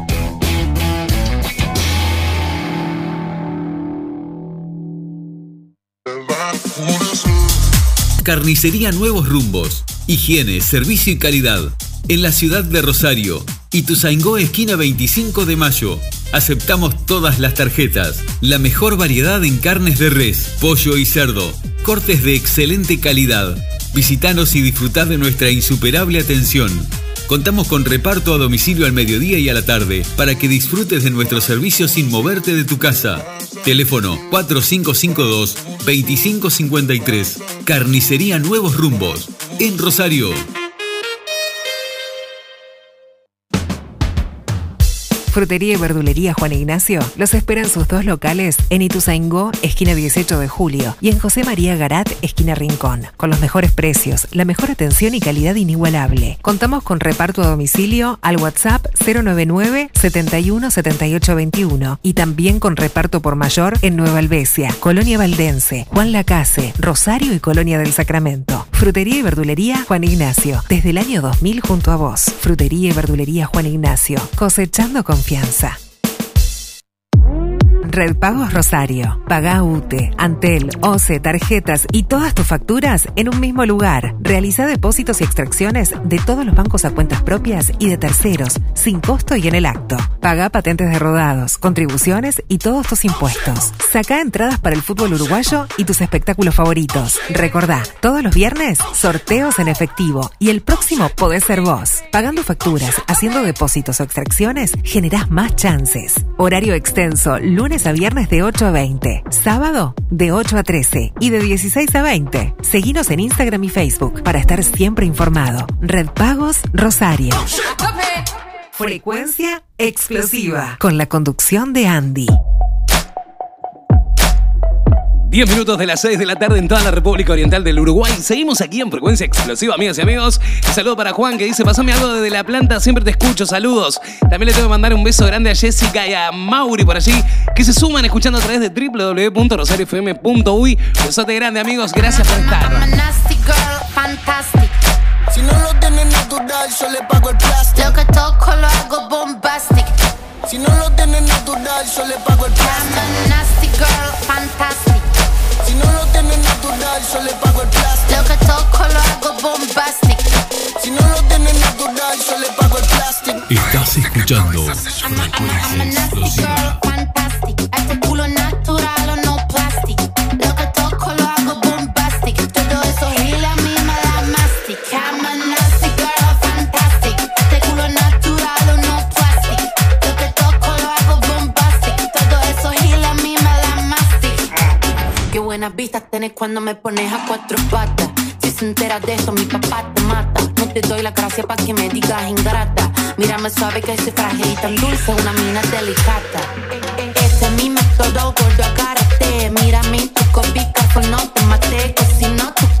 Carnicería Nuevos Rumbos. Higiene, servicio y calidad. En la ciudad de Rosario. Ituzaingó, esquina 25 de mayo. Aceptamos todas las tarjetas. La mejor variedad en carnes de res, pollo y cerdo. Cortes de excelente calidad. Visítanos y disfrutad de nuestra insuperable atención. Contamos con reparto a domicilio al mediodía y a la tarde para que disfrutes de nuestro servicio sin moverte de tu casa. Teléfono 4552-2553. Carnicería Nuevos Rumbos. En Rosario. Frutería y verdulería Juan Ignacio los esperan sus dos locales en Ituzaingó, esquina 18 de julio, y en José María Garat, esquina Rincón, con los mejores precios, la mejor atención y calidad inigualable. Contamos con reparto a domicilio al WhatsApp 099 71 78 21 y también con reparto por mayor en Nueva Albesia, Colonia Valdense, Juan Lacase, Rosario y Colonia del Sacramento. Frutería y verdulería Juan Ignacio, desde el año 2000 junto a vos. Frutería y verdulería Juan Ignacio, cosechando confianza. Red Pagos Rosario. Paga UTE, Antel, OCE, tarjetas y todas tus facturas en un mismo lugar. Realiza depósitos y extracciones de todos los bancos a cuentas propias y de terceros, sin costo y en el acto. Paga patentes de rodados, contribuciones y todos tus impuestos. Saca entradas para el fútbol uruguayo y tus espectáculos favoritos. Recordá, todos los viernes, sorteos en efectivo y el próximo podés ser vos. Pagando facturas, haciendo depósitos o extracciones, generás más chances. Horario extenso, lunes a viernes de 8 a 20. Sábado, de 8 a 13 y de 16 a 20. Seguinos en Instagram y Facebook para estar siempre informado. Red Pagos Rosario. Frecuencia explosiva. Con la conducción de Andy. 10 minutos de las 6 de la tarde en toda la República Oriental del Uruguay. Seguimos aquí en Frecuencia Explosiva, amigas y amigos. Un saludo para Juan que dice, pasame algo desde la planta, siempre te escucho, saludos. También le tengo que mandar un beso grande a Jessica y a Mauri por allí, que se suman escuchando a través de www.rosariofm.uy. Besote grande, amigos, gracias por estar. Si no lo tienes natural, yo le pago el plástico. Lo que toco lo hago bombastic. Si no lo tienes natural, yo le pago el plástico. I'm a nasty girl, fantastic. Si no lo tienes natural, yo le pago el plástico. Lo que toco lo hago bombastic. Si no lo tienes natural, yo le pago el plástico. Estás escuchando I'm a Frecuencia nasty Explosiva. girl, fantastic. Buenas vistas tenés cuando me pones a cuatro patas. Si se entera de eso, mi papá te mata. No te doy la gracia para que me digas ingrata. Mírame suave que soy frágil y tan dulce, una mina delicata. Este es mi método, gordo, agárrate. Mírame, tu copica, no te maté. Cocino tu coto, quito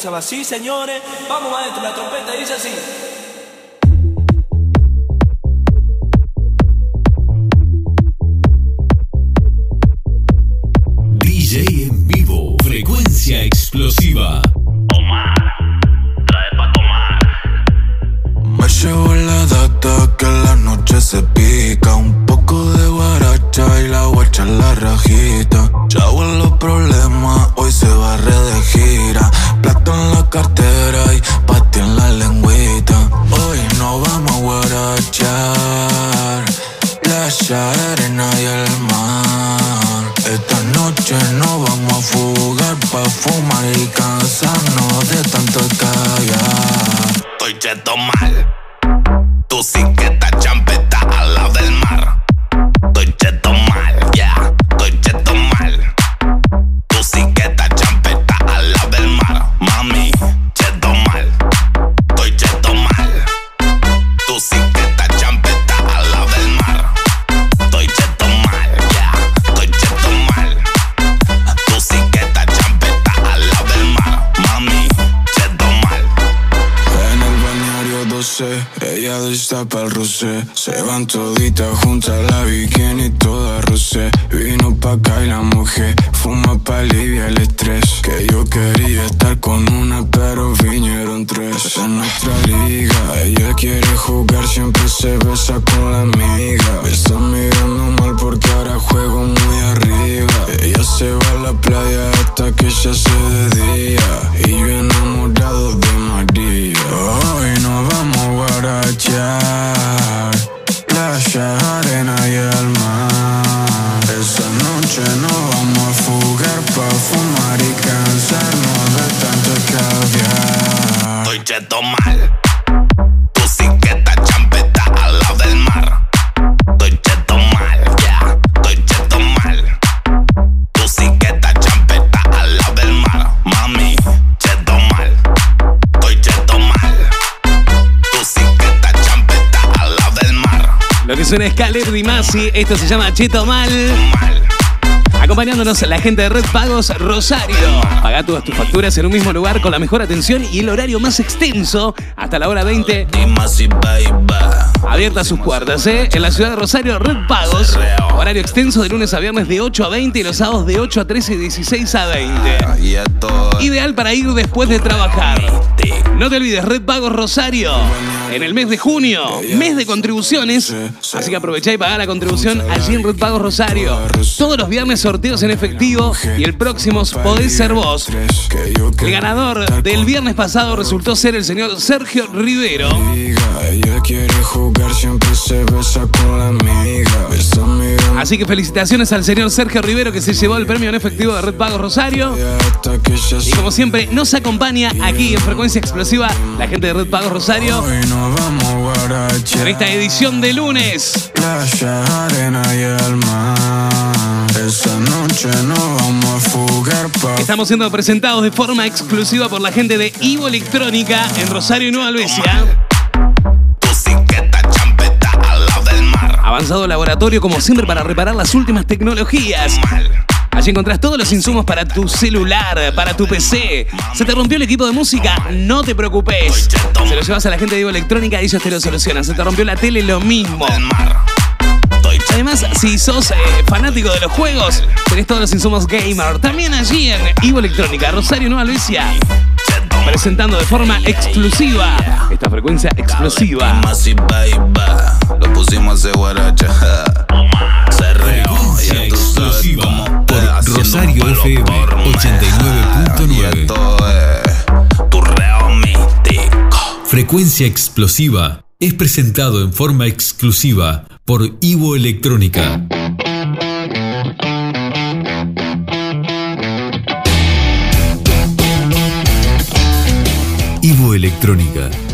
empezabas así, señores. Vamos maestro, la trompeta dice así. Esto se llama Cheto Mal. Acompañándonos la gente de Red Pagos Rosario. Paga todas tus facturas en un mismo lugar con la mejor atención y el horario más extenso hasta la hora 20. Abiertas sus puertas, ¿eh? En la ciudad de Rosario, Red Pagos. Horario extenso de lunes a viernes de 8 a 20 y los sábados de 8 a 13 y 16 a 20. Ideal para ir después de trabajar. No te olvides, Red Pagos Rosario. En el mes de junio, mes de contribuciones. Así que aprovechá y pagá la contribución allí en Red Pagos Rosario. Todos los viernes sorteos en efectivo y el próximo podés ser vos. El ganador del viernes pasado resultó ser el señor Sergio Rivero. Se besa con la amiga. Así que felicitaciones al señor Sergio Rivero que se llevó el premio en efectivo de Red Pagos Rosario. Y como siempre, nos acompaña aquí en Frecuencia Explosiva la gente de Red Pagos Rosario en esta edición de lunes. Playa, arena y el mar. Esa noche nos vamos a fugar pa' Estamos siendo presentados de forma exclusiva por la gente de Ivo Electrónica en Rosario y Nueva Albesia. Avanzado laboratorio como siempre para reparar las últimas tecnologías. Allí encontrás todos los insumos para tu celular, para tu PC. ¿Se te rompió el equipo de música? No te preocupes. Se lo llevas a la gente de Ivo Electrónica y ellos te lo solucionan. ¿Se te rompió la tele? Lo mismo. Además, si sos eh, fanático de los juegos, tenés todos los insumos gamer. También allí en Ivo Electrónica, Rosario Nueva Luisia. Presentando de forma exclusiva esta frecuencia explosiva. Pusimos de guaracha. Se reó, ya tú sabes cómo Por Rosario FM 89.9. Frecuencia explosiva es presentado en forma exclusiva por Ivo Electrónica. Ivo Electrónica,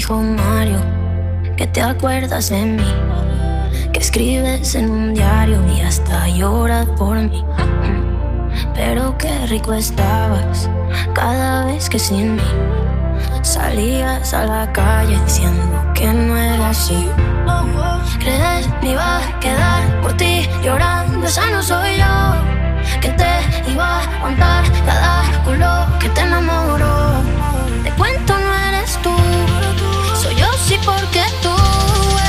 Dijo Mario, que te acuerdas de mí, que escribes en un diario y hasta lloras por mí. Pero qué rico estabas cada vez que sin mí salías a la calle diciendo que no era así. Crees me iba a quedar por ti llorando, esa no soy yo. Que te iba a aguantar cada porque tú,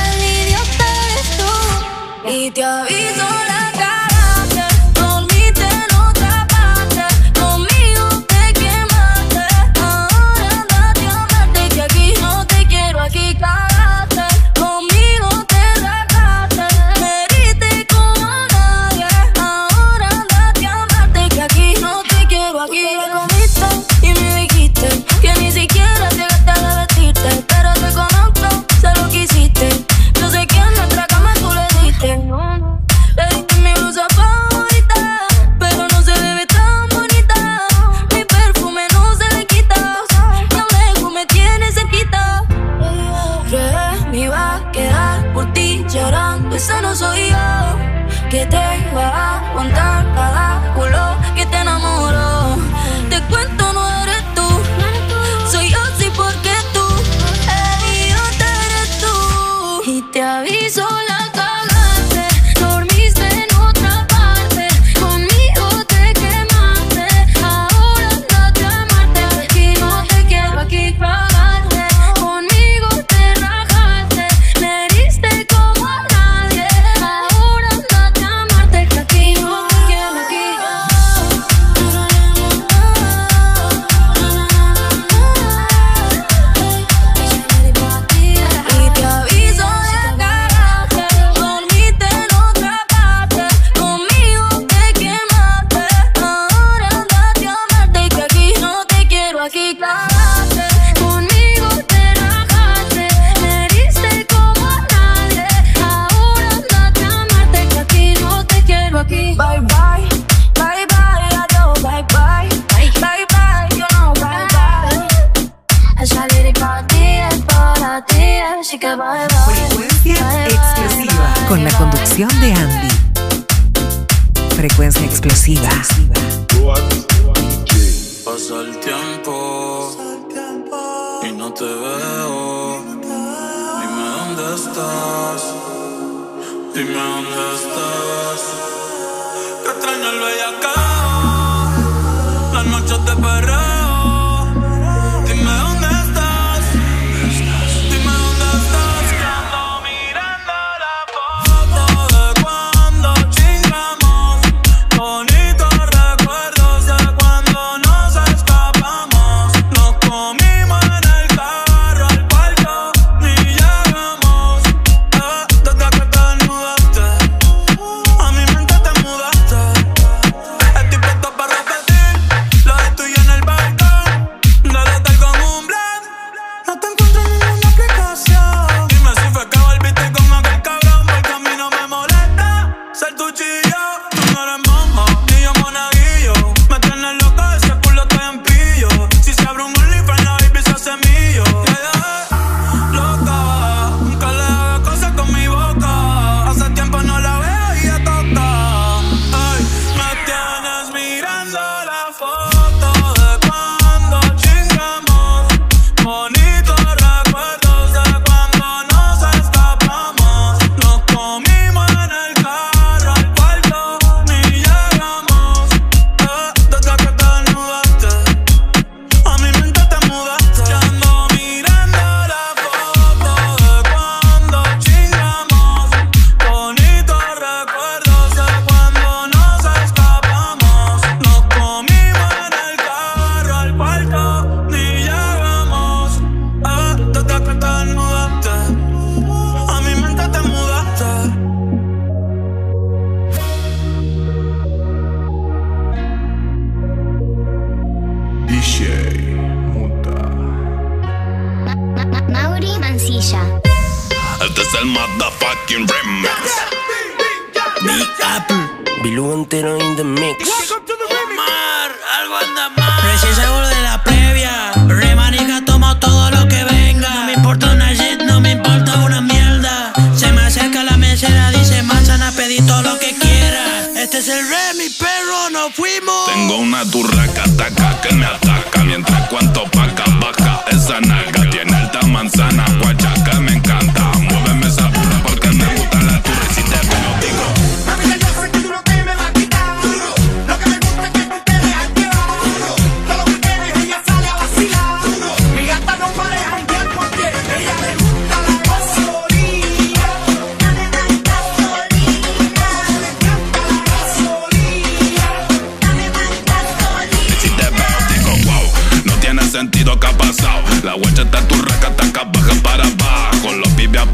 el idiota eres tú. Y te aviso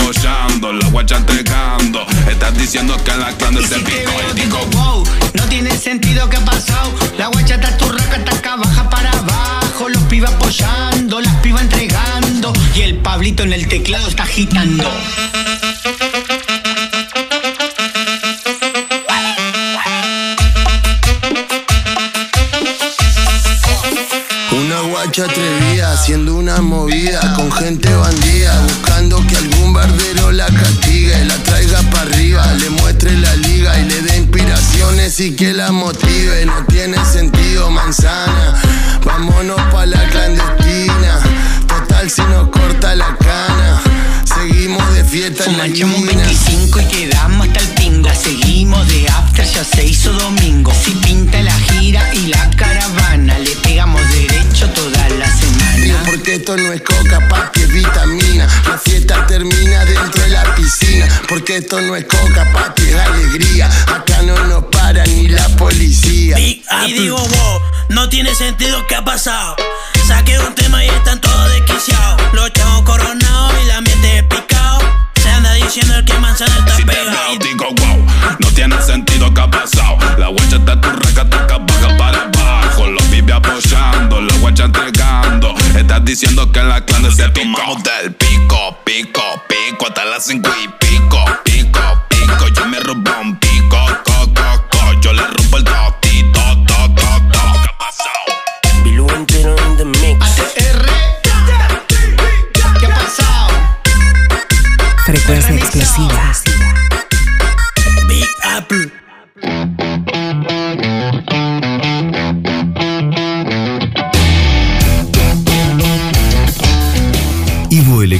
Apoyando, la guacha entregando. Estás diciendo que la clan se pico y digo wow, no tiene sentido que ha pasado. La guacha está turraca, está acá, baja para abajo. Los pibas apoyando, las pibas entregando. Y el Pablito en el teclado está agitando. Guacha atrevida, haciendo una movida con gente bandida, buscando que algún barbero la castigue, la traiga para arriba, le muestre la liga y le dé inspiraciones y que la motive. No tiene sentido, manzana. Vámonos pa' la clandestina. Total, si nos corta la cana, seguimos de fiesta en la esquina. 25 y quedamos hasta el pingo. La seguimos de after, ya se hizo domingo. Si pinta la gira y la caravana, le pegamos derecho toda. Porque esto no es coca, papi, es vitamina. La fiesta termina dentro de la piscina. Porque esto no es coca, papi, es alegría. Acá no nos para ni la policía. Y digo, wow, no tiene sentido que ha pasado. Saqué un tema y están todos desquiciados. Los chavos coronados y la ambiente picado. Se anda diciendo el que manzana está Si pegado. veo digo wow, no tiene sentido que ha pasado. La guacha está turraca, taca baja para abajo. Los pibes apoyando, la guacha entregando. Diciendo que en la clan se tomamos del pico, pico, pico hasta las cinco y pico, pico,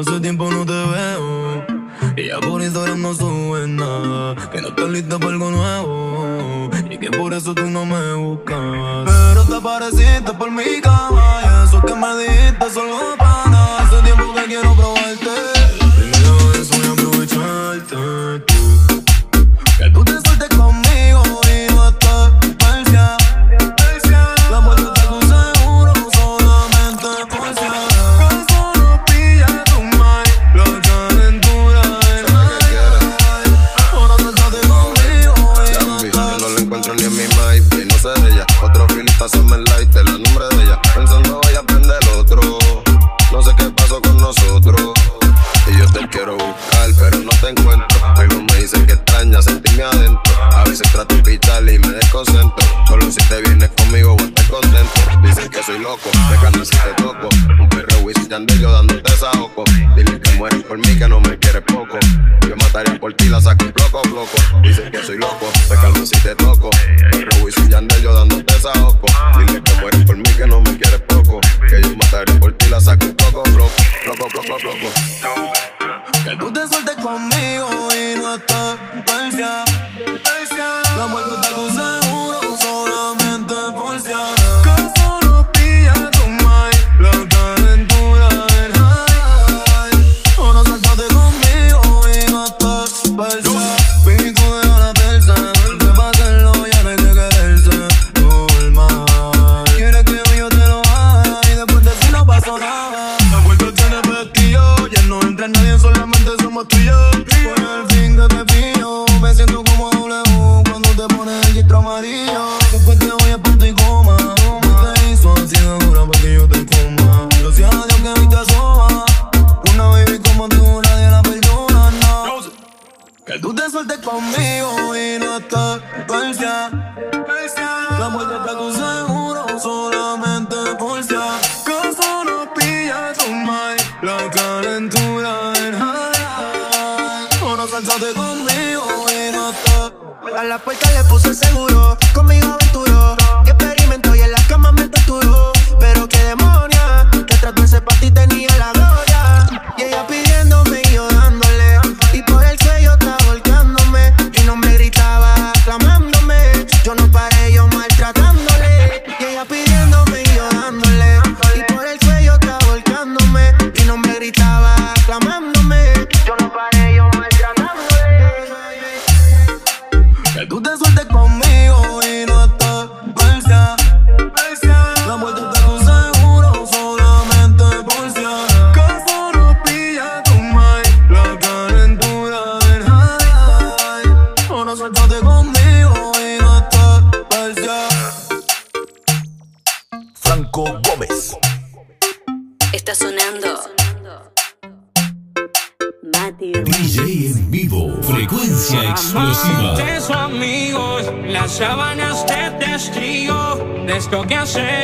Hace tiempo no te veo y ya por Instagram no subes nada. Que no estás lista para algo nuevo y que por eso tú no me buscabas. Pero te apareciste por mi cama y eso que me dijiste solo para Hace tiempo que quiero probarte. A veces trato de pichar y me desconcentro. Solo si te vienes conmigo voy a estar contento. Dicen que soy loco, me cambio si te toco. Un perro Wisin Yandel yo dándote saoco. Dile que mueres por mí, que no me quieres poco. Yo mataría por ti, la saco bloco, bloco. Dicen que soy loco, me calmo si te toco. Perro Wisin Yandel yo dándote saoco. Dile que mueres por mí, que no me quieres poco. Que yo mataré por ti, la saco bloco, bloco. Bloco, bloco, bloco. Que tú te sueltes conmigo y no estás persia. La vuelta está conmigo y no estás persia. La vuelta está con seguro solamente por si acaso no pilla tu mind. La calentura del high. Ahora sáltate conmigo y no estás. A la puerta de esto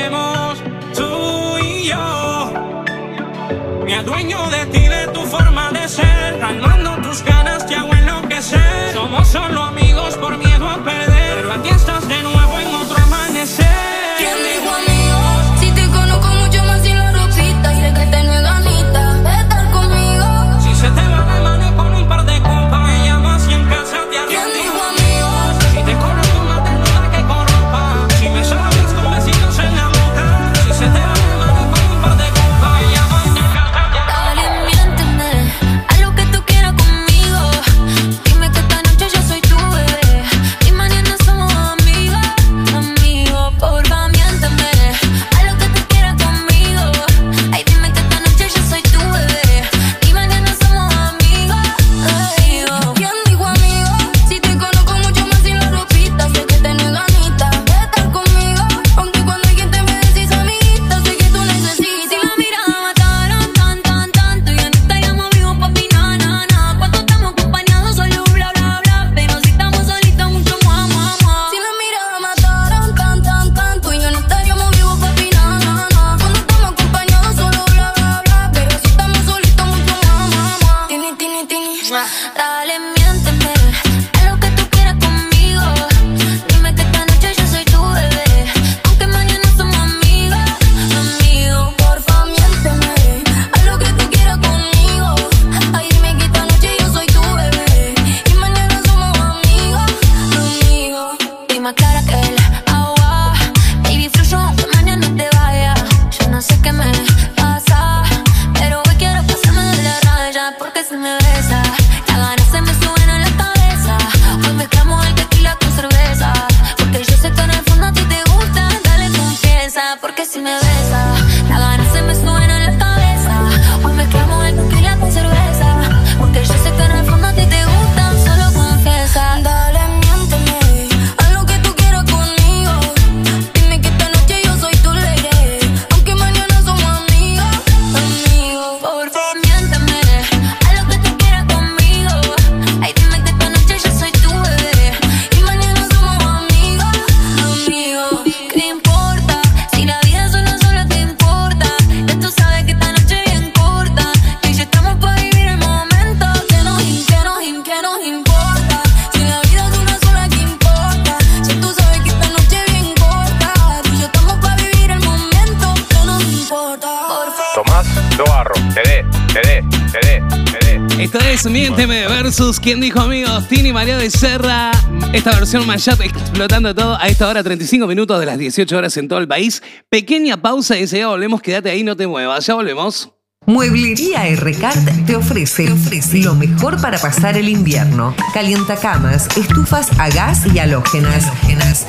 quien dijo amigos, Tini María de Serra. Esta versión mashup explotando todo a esta hora, 35 minutos de las 18 horas en todo el país. Pequeña pausa y ya volvemos. Quédate ahí, no te muevas. Ya volvemos. Mueblería Rcart te ofrece, lo mejor para pasar el invierno. Calientacamas, estufas a gas y halógenas,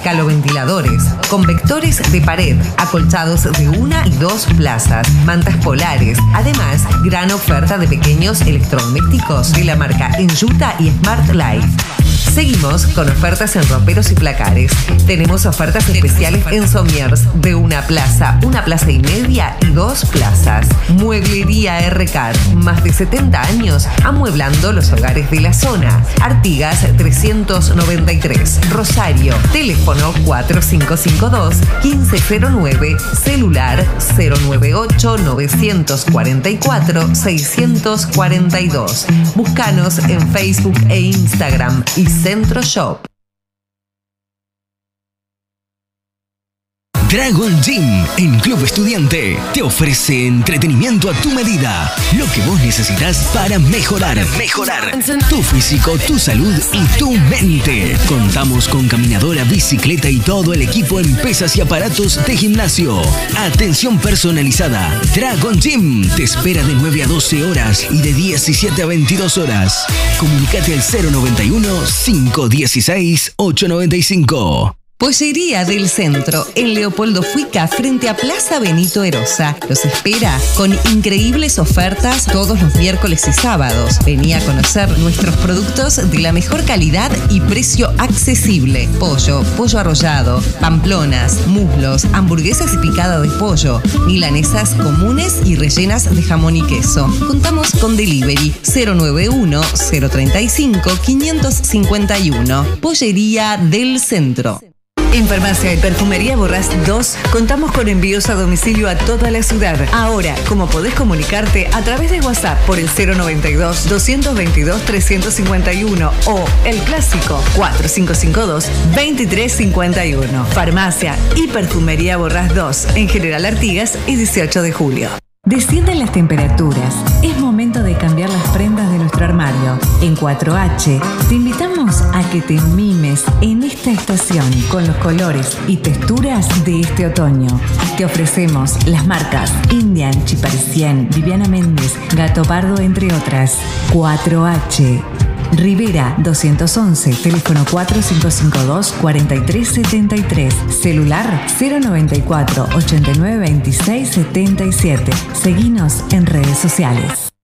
caloventiladores, convectores de pared, acolchados de una y dos plazas, mantas polares. Además, gran oferta de pequeños electrodomésticos de la marca Enjuta y Smart Life. Seguimos con ofertas en roperos y placares. Tenemos ofertas especiales en somiers de una plaza, una plaza y media y dos plazas. Mueblería RCAR, más de 70 años amueblando los hogares de la zona. Artigas 393, Rosario, teléfono 4552-1509, celular 098-944-642. Búscanos en Facebook e Instagram y Centro Shop. Dragon Gym en Club Estudiante te ofrece entretenimiento a tu medida, lo que vos necesitas para mejorar, mejorar tu físico, tu salud y tu mente. Contamos con caminadora, bicicleta y todo el equipo en pesas y aparatos de gimnasio. Atención personalizada. Dragon Gym te espera de 9 a 12 horas y de 17 a 22 horas. Comunicate al 091 516 895. Pollería del Centro, en Leopoldo Fuica, frente a Plaza Benito Erosa. Los espera con increíbles ofertas todos los miércoles y sábados. Vení a conocer nuestros productos de la mejor calidad y precio accesible. Pollo, pollo arrollado, pamplonas, muslos, hamburguesas y picada de pollo, milanesas comunes y rellenas de jamón y queso. Contamos con delivery 091 035 551. Pollería del Centro. En Farmacia y Perfumería Borrás 2 contamos con envíos a domicilio a toda la ciudad. Ahora, como podés comunicarte a través de WhatsApp por el 092-222-351 o el clásico 4552-2351. Farmacia y Perfumería Borrás 2 en General Artigas y 18 de julio. Descienden las temperaturas. Es momento de cambiar las prendas de nuestro armario. En 4H te invitamos a que te mimes en esta estación con los colores y texturas de este otoño. Te ofrecemos las marcas Indian, Chiparisien, Viviana Méndez, Gato Pardo, entre otras. 4H. Rivera 211, teléfono 4552-4373, celular 094 8926 77. Seguinos en redes sociales.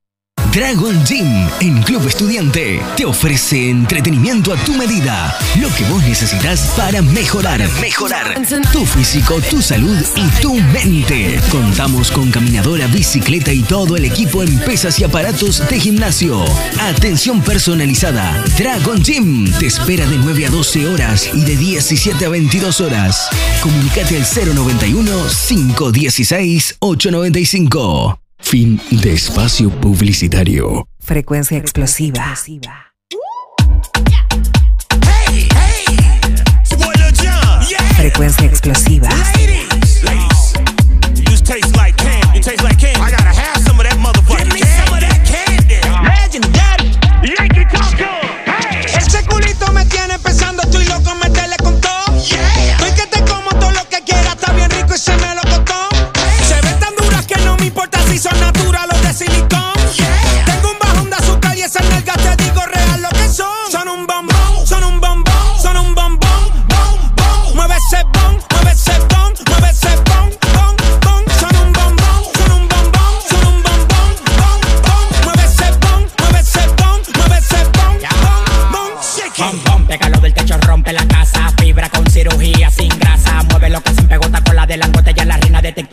Dragon Gym en Club Estudiante te ofrece entretenimiento a tu medida, lo que vos necesitas para mejorar, mejorar tu físico, tu salud y tu mente. Contamos con caminadora, bicicleta y todo el equipo en pesas y aparatos de gimnasio. Atención personalizada. Dragon Gym te espera de 9 a 12 horas y de 17 a 22 horas. Comunicate al 091 516 895. Fin de espacio publicitario. Frecuencia explosiva. Frecuencia explosiva.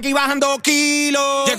aquí bajando kilos.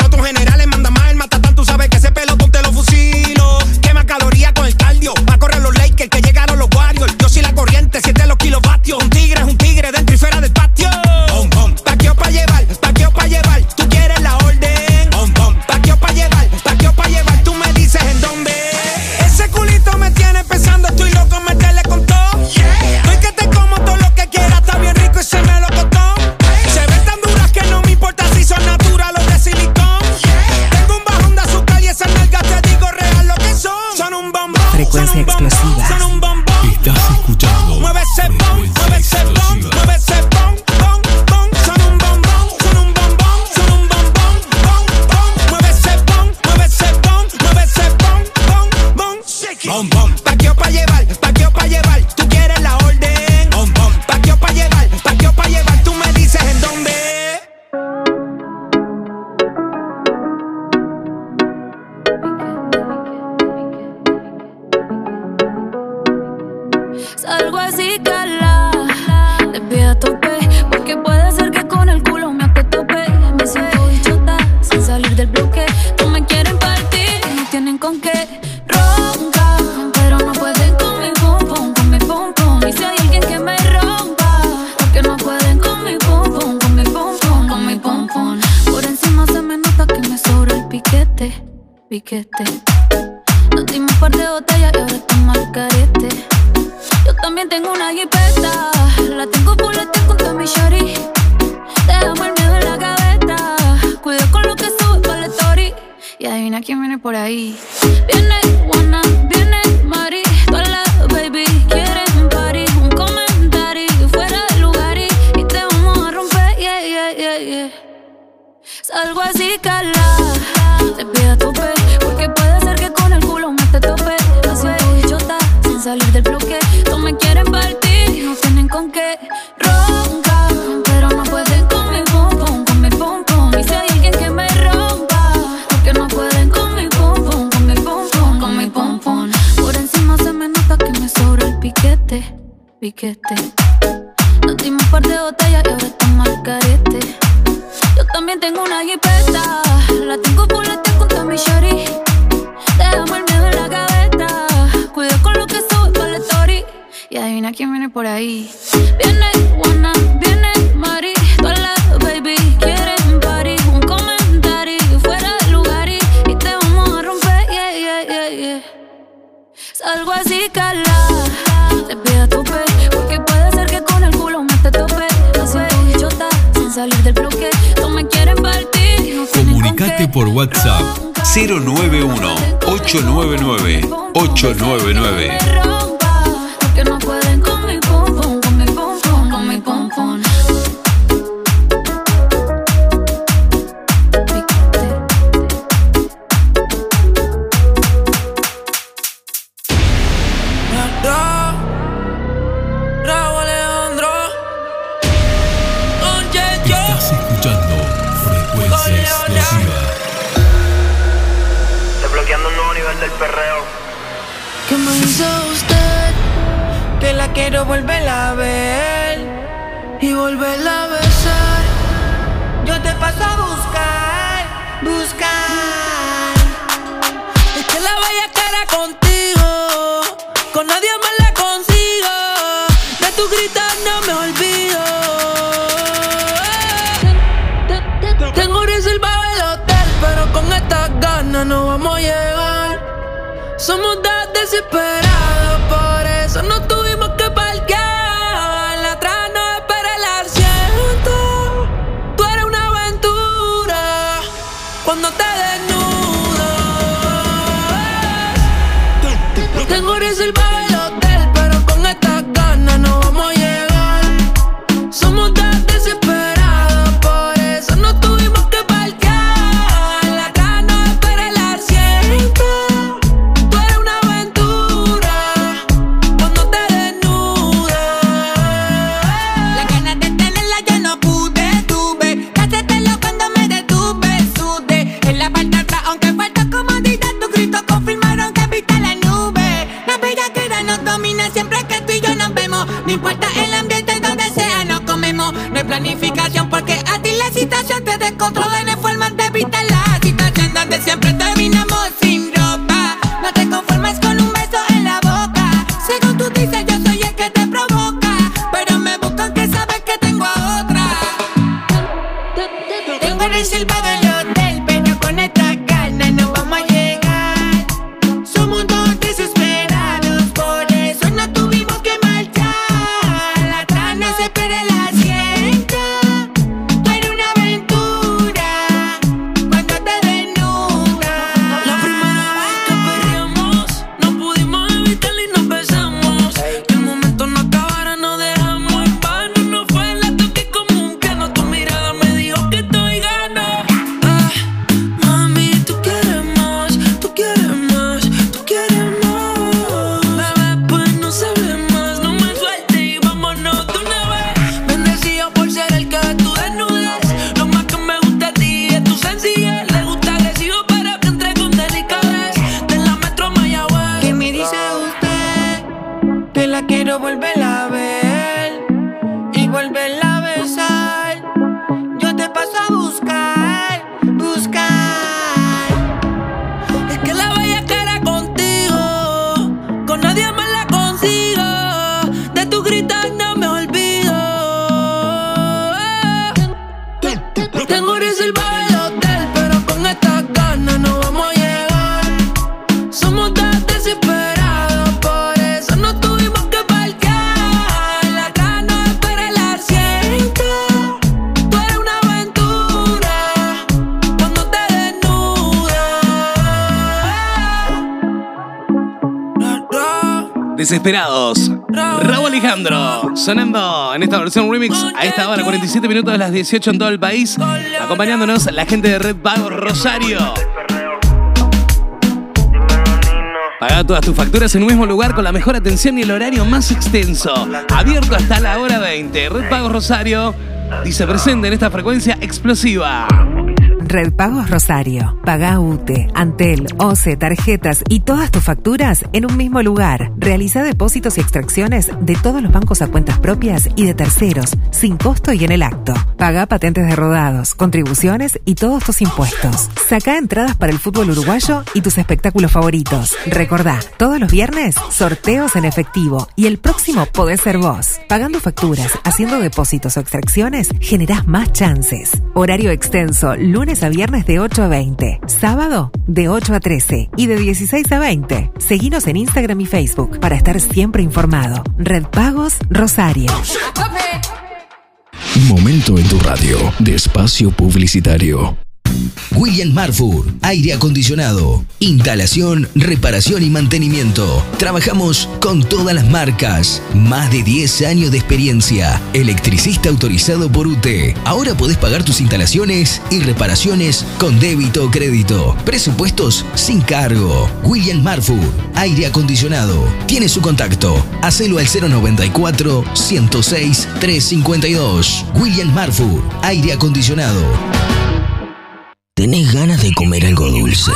gritas no me olvido. Tengo reservado el hotel, pero con estas ganas no vamos a llegar. Somos tan desesperados, por eso no tuvimos. versión remix a esta hora, 47 minutos de las 18 en todo el país. Acompañándonos la gente de Red Vago Rosario. Paga todas tus facturas en un mismo lugar con la mejor atención y el horario más extenso. Abierto hasta la hora 20. Red Pago Rosario dice presente en esta frecuencia explosiva. Red Pagos Rosario. Paga UTE, Antel, OCE, tarjetas y todas tus facturas en un mismo lugar. Realiza depósitos y extracciones de todos los bancos a cuentas propias y de terceros, sin costo y en el acto. Paga patentes de rodados, contribuciones y todos tus impuestos. Saca entradas para el fútbol uruguayo y tus espectáculos favoritos. Recordá, todos los viernes, sorteos en efectivo y el próximo podés ser vos. Pagando facturas, haciendo depósitos o extracciones, generás más chances. Horario extenso, lunes a viernes de 8 a 20, sábado de 8 a 13 y de 16 a 20. Seguinos en Instagram y Facebook para estar siempre informado. Red Pagos Rosario. Momento en tu radio, de espacio publicitario. William Marfur, aire acondicionado, instalación, reparación y mantenimiento. Trabajamos con todas las marcas, más de 10 años de experiencia, electricista autorizado por UTE. Ahora podés pagar tus instalaciones y reparaciones con débito o crédito. Presupuestos sin cargo. William Marfur, aire acondicionado. Tiene su contacto. Hacelo al 094 106 352. William Marfur, aire acondicionado. ¿Tenés ganas de comer algo dulce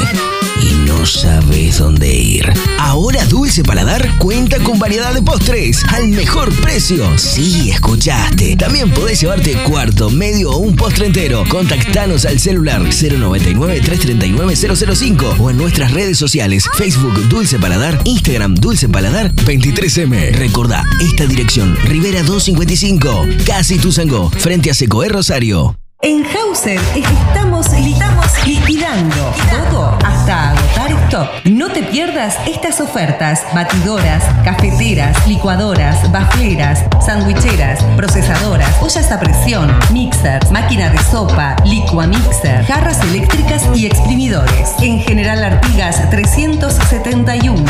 y no sabes dónde ir? Ahora Dulce Paladar cuenta con variedad de postres al mejor precio. Sí, escuchaste. También podés llevarte cuarto, medio o un postre entero. Contactanos al celular 099-339-005 o en nuestras redes sociales Facebook Dulce Paladar, Instagram Dulce Paladar 23M. Recordá, esta dirección, Rivera 255, Casi Tuzangó, frente a Secoé Rosario. En Hauser estamos, estamos liquidando todo hasta agotar stock. No te pierdas estas ofertas: batidoras, cafeteras, licuadoras, bafleras, sandwicheras, procesadoras, ollas a presión, mixers, máquina de sopa, licuamixer, jarras eléctricas y exprimidores. En General Artigas 371.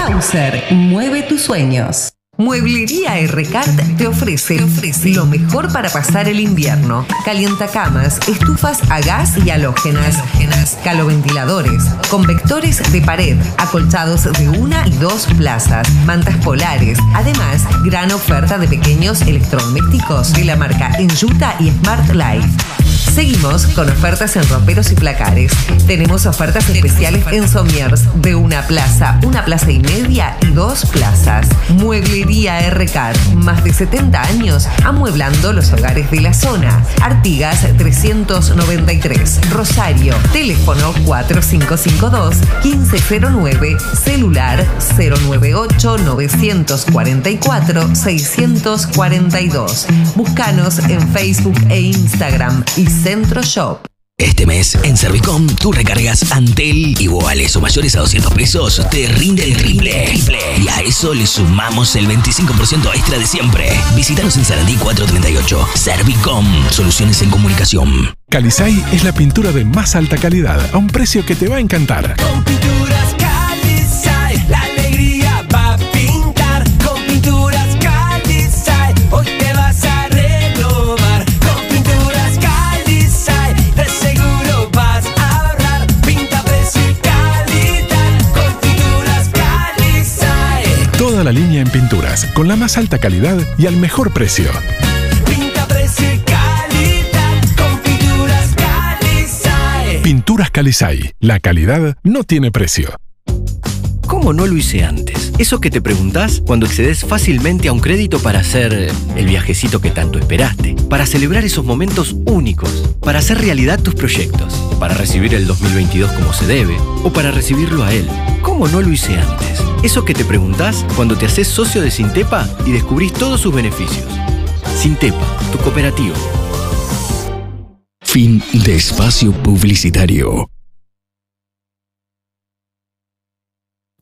Hauser, mueve tus sueños. Mueblería Rcart te ofrece, te ofrece lo mejor para pasar el invierno. Calientacamas, estufas a gas y halógenas, caloventiladores, convectores de pared, acolchados de una y dos plazas, mantas polares. Además, gran oferta de pequeños electrodomésticos de la marca Enjuta y Smart Life. Seguimos con ofertas en romperos y placares. Tenemos ofertas especiales en Somiers de una plaza, una plaza y media y dos plazas. Mueblería RK, más de 70 años amueblando los hogares de la zona. Artigas 393, Rosario, teléfono 4552 1509, celular 098 944 642. Búscanos en Facebook e Instagram y Centro Shop. Este mes en Servicom tú recargas Antel iguales o mayores a 200 pesos, te rinde el triple. Y a eso le sumamos el 25% extra de siempre. Visítanos en Sarandí 438. Servicom, soluciones en comunicación. Calisay es la pintura de más alta calidad a un precio que te va a encantar. Con pinturas Calisay, la Toda la línea en pinturas, con la más alta calidad y al mejor precio. Pinta, precio y calidad. Con pinturas Calisay. Pinturas Calisay. La calidad no tiene precio. ¿Cómo no lo hice antes? Eso que te preguntás cuando accedes fácilmente a un crédito para hacer el viajecito que tanto esperaste, para celebrar esos momentos únicos, para hacer realidad tus proyectos, para recibir el 2022 como se debe o para recibirlo a él. ¿Cómo no lo hice antes? Eso que te preguntás cuando te haces socio de Sintepa y descubrís todos sus beneficios. Sintepa, tu cooperativa. Fin de espacio publicitario.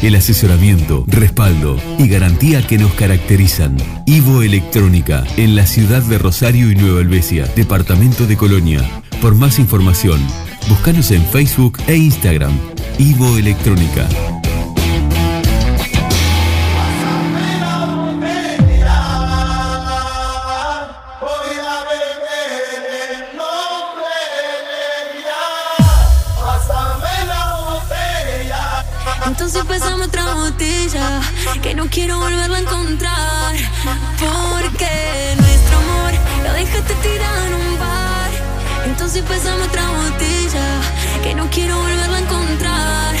El asesoramiento, respaldo y garantía que nos caracterizan. Ivo Electrónica, en la ciudad de Rosario y Nueva Helvecia, departamento de Colonia. Por más información, búscanos en Facebook e Instagram. Ivo Electrónica. Entonces pésame otra botella que no quiero volverla a encontrar. Porque nuestro amor lo dejaste tirado en un bar. Entonces pésame otra botella que no quiero volverla a encontrar.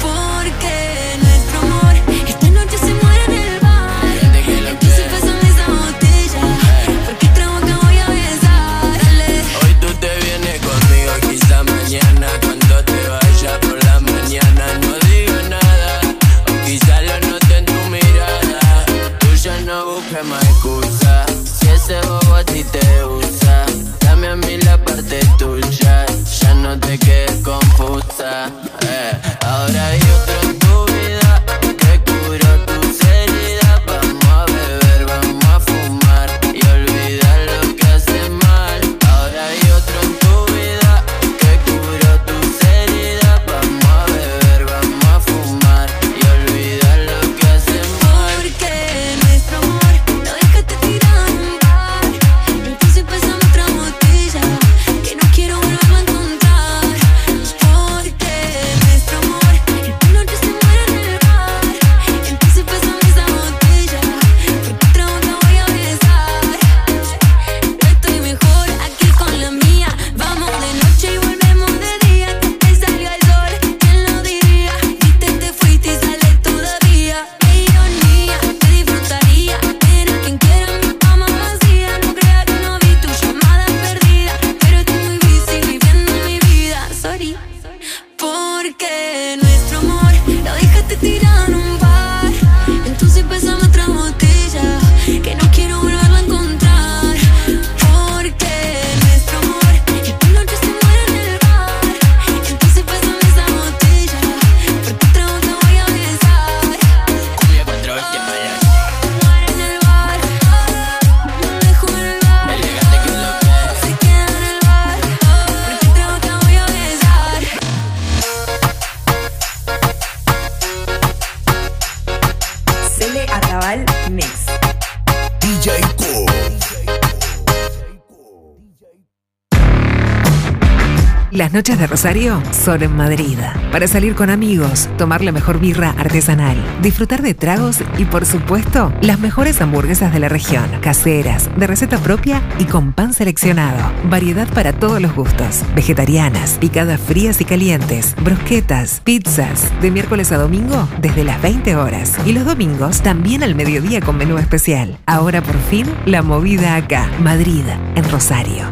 Porque ese bobo a ti te usa. Dame a mí la parte tuya, ya no te quedes confusa. Eh. Ahora hay otro Las noches de Rosario son en Madrid. Para salir con amigos, tomar la mejor birra artesanal, disfrutar de tragos y, por supuesto, las mejores hamburguesas de la región. Caseras, de receta propia y con pan seleccionado. Variedad para todos los gustos. Vegetarianas, picadas frías y calientes, brusquetas, pizzas. De miércoles a domingo desde las 20 horas. Y los domingos también al mediodía con menú especial. Ahora por fin, la movida acá. Madrid, en Rosario.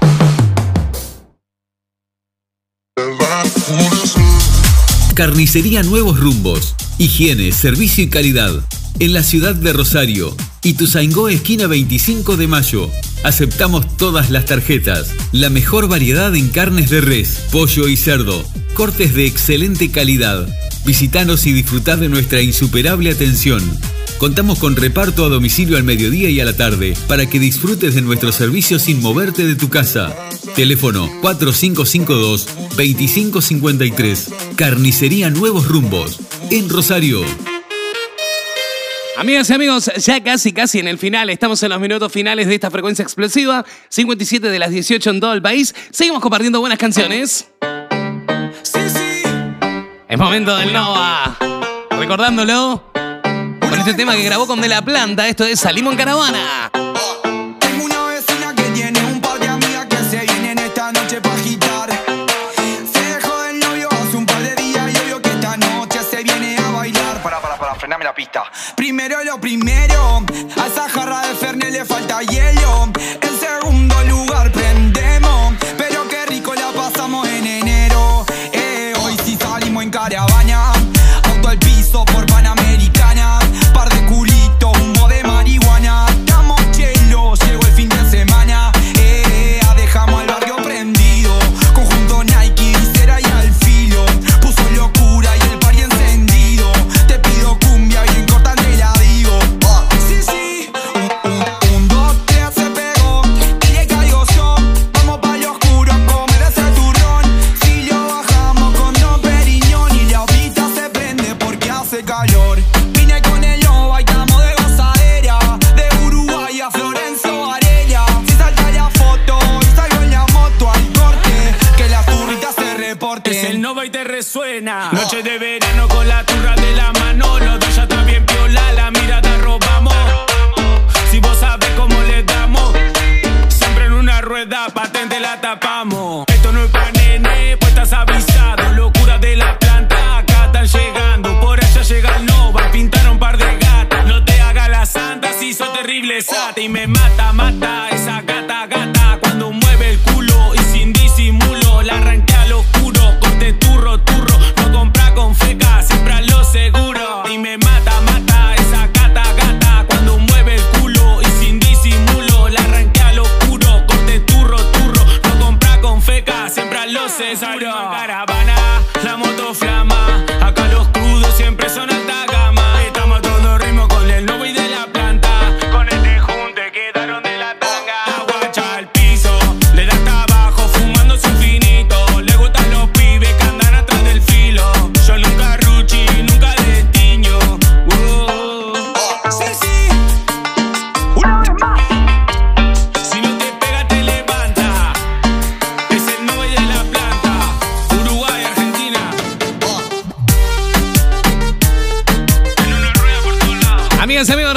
Carnicería Nuevos Rumbos. Higiene, servicio y calidad. En la ciudad de Rosario. Ituzaingó, esquina 25 de mayo. Aceptamos todas las tarjetas. La mejor variedad en carnes de res, pollo y cerdo. Cortes de excelente calidad. Visítanos y disfrutad de nuestra insuperable atención. Contamos con reparto a domicilio al mediodía y a la tarde para que disfrutes de nuestro servicio sin moverte de tu casa. Teléfono 4552-2553. Carnicería Nuevos Rumbos. En Rosario. Amigas y amigos, ya casi, casi en el final, estamos en los minutos finales de esta frecuencia explosiva, 57 de las 18 en todo el país. Seguimos compartiendo buenas canciones. Es momento del Nova. Recordándolo este tema que grabó con De La Planta, esto es Salimos en Caravana. Tengo una vecina que tiene un par de amigas que se vienen esta noche para agitar. Se dejó del novio hace un par de días y obvio que esta noche se viene a bailar. Para, para, para, frename la pista. Primero lo primero, a esa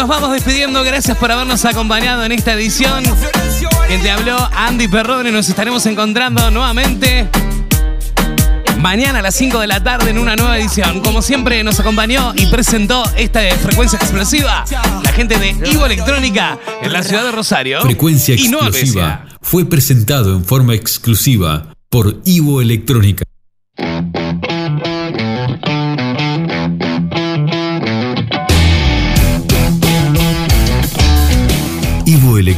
nos vamos despidiendo. Gracias por habernos acompañado en esta edición. Quien te habló, Andy Perrone. Nos estaremos encontrando nuevamente mañana a las 5 de la tarde en una nueva edición. Como siempre, nos acompañó y presentó esta frecuencia explosiva la gente de Ivo Electrónica en la ciudad de Rosario. Frecuencia Explosiva fue presentado en forma exclusiva por Ivo Electrónica.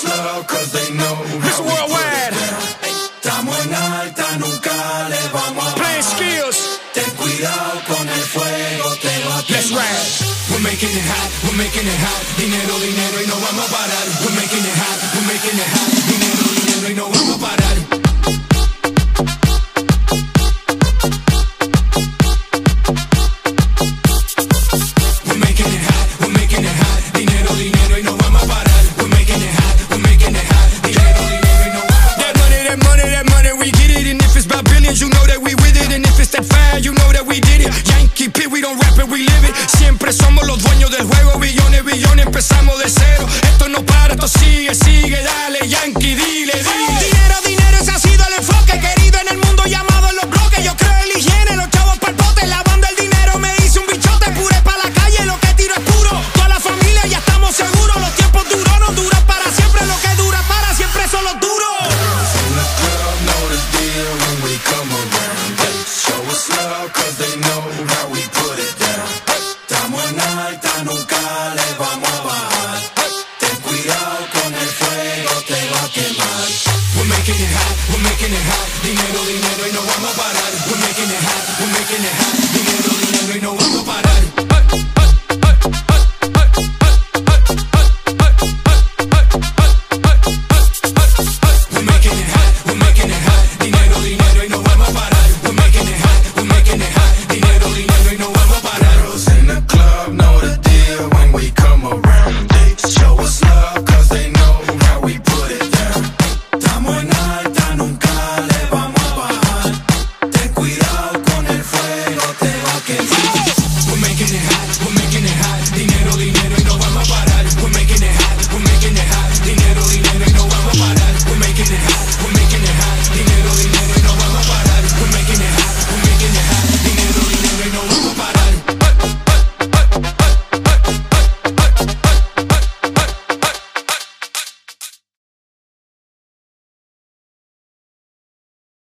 slow, cause they know It's worldwide. Estamos en alta, nunca le vamos a Playing skills. Ten cuidado con el fuego, te va a Let's ride. We're making it hot, we're making it hot. Dinero, dinero y no vamos a parar. We're making it hot, we're making it hot. Dinero, dinero y no vamos a parar.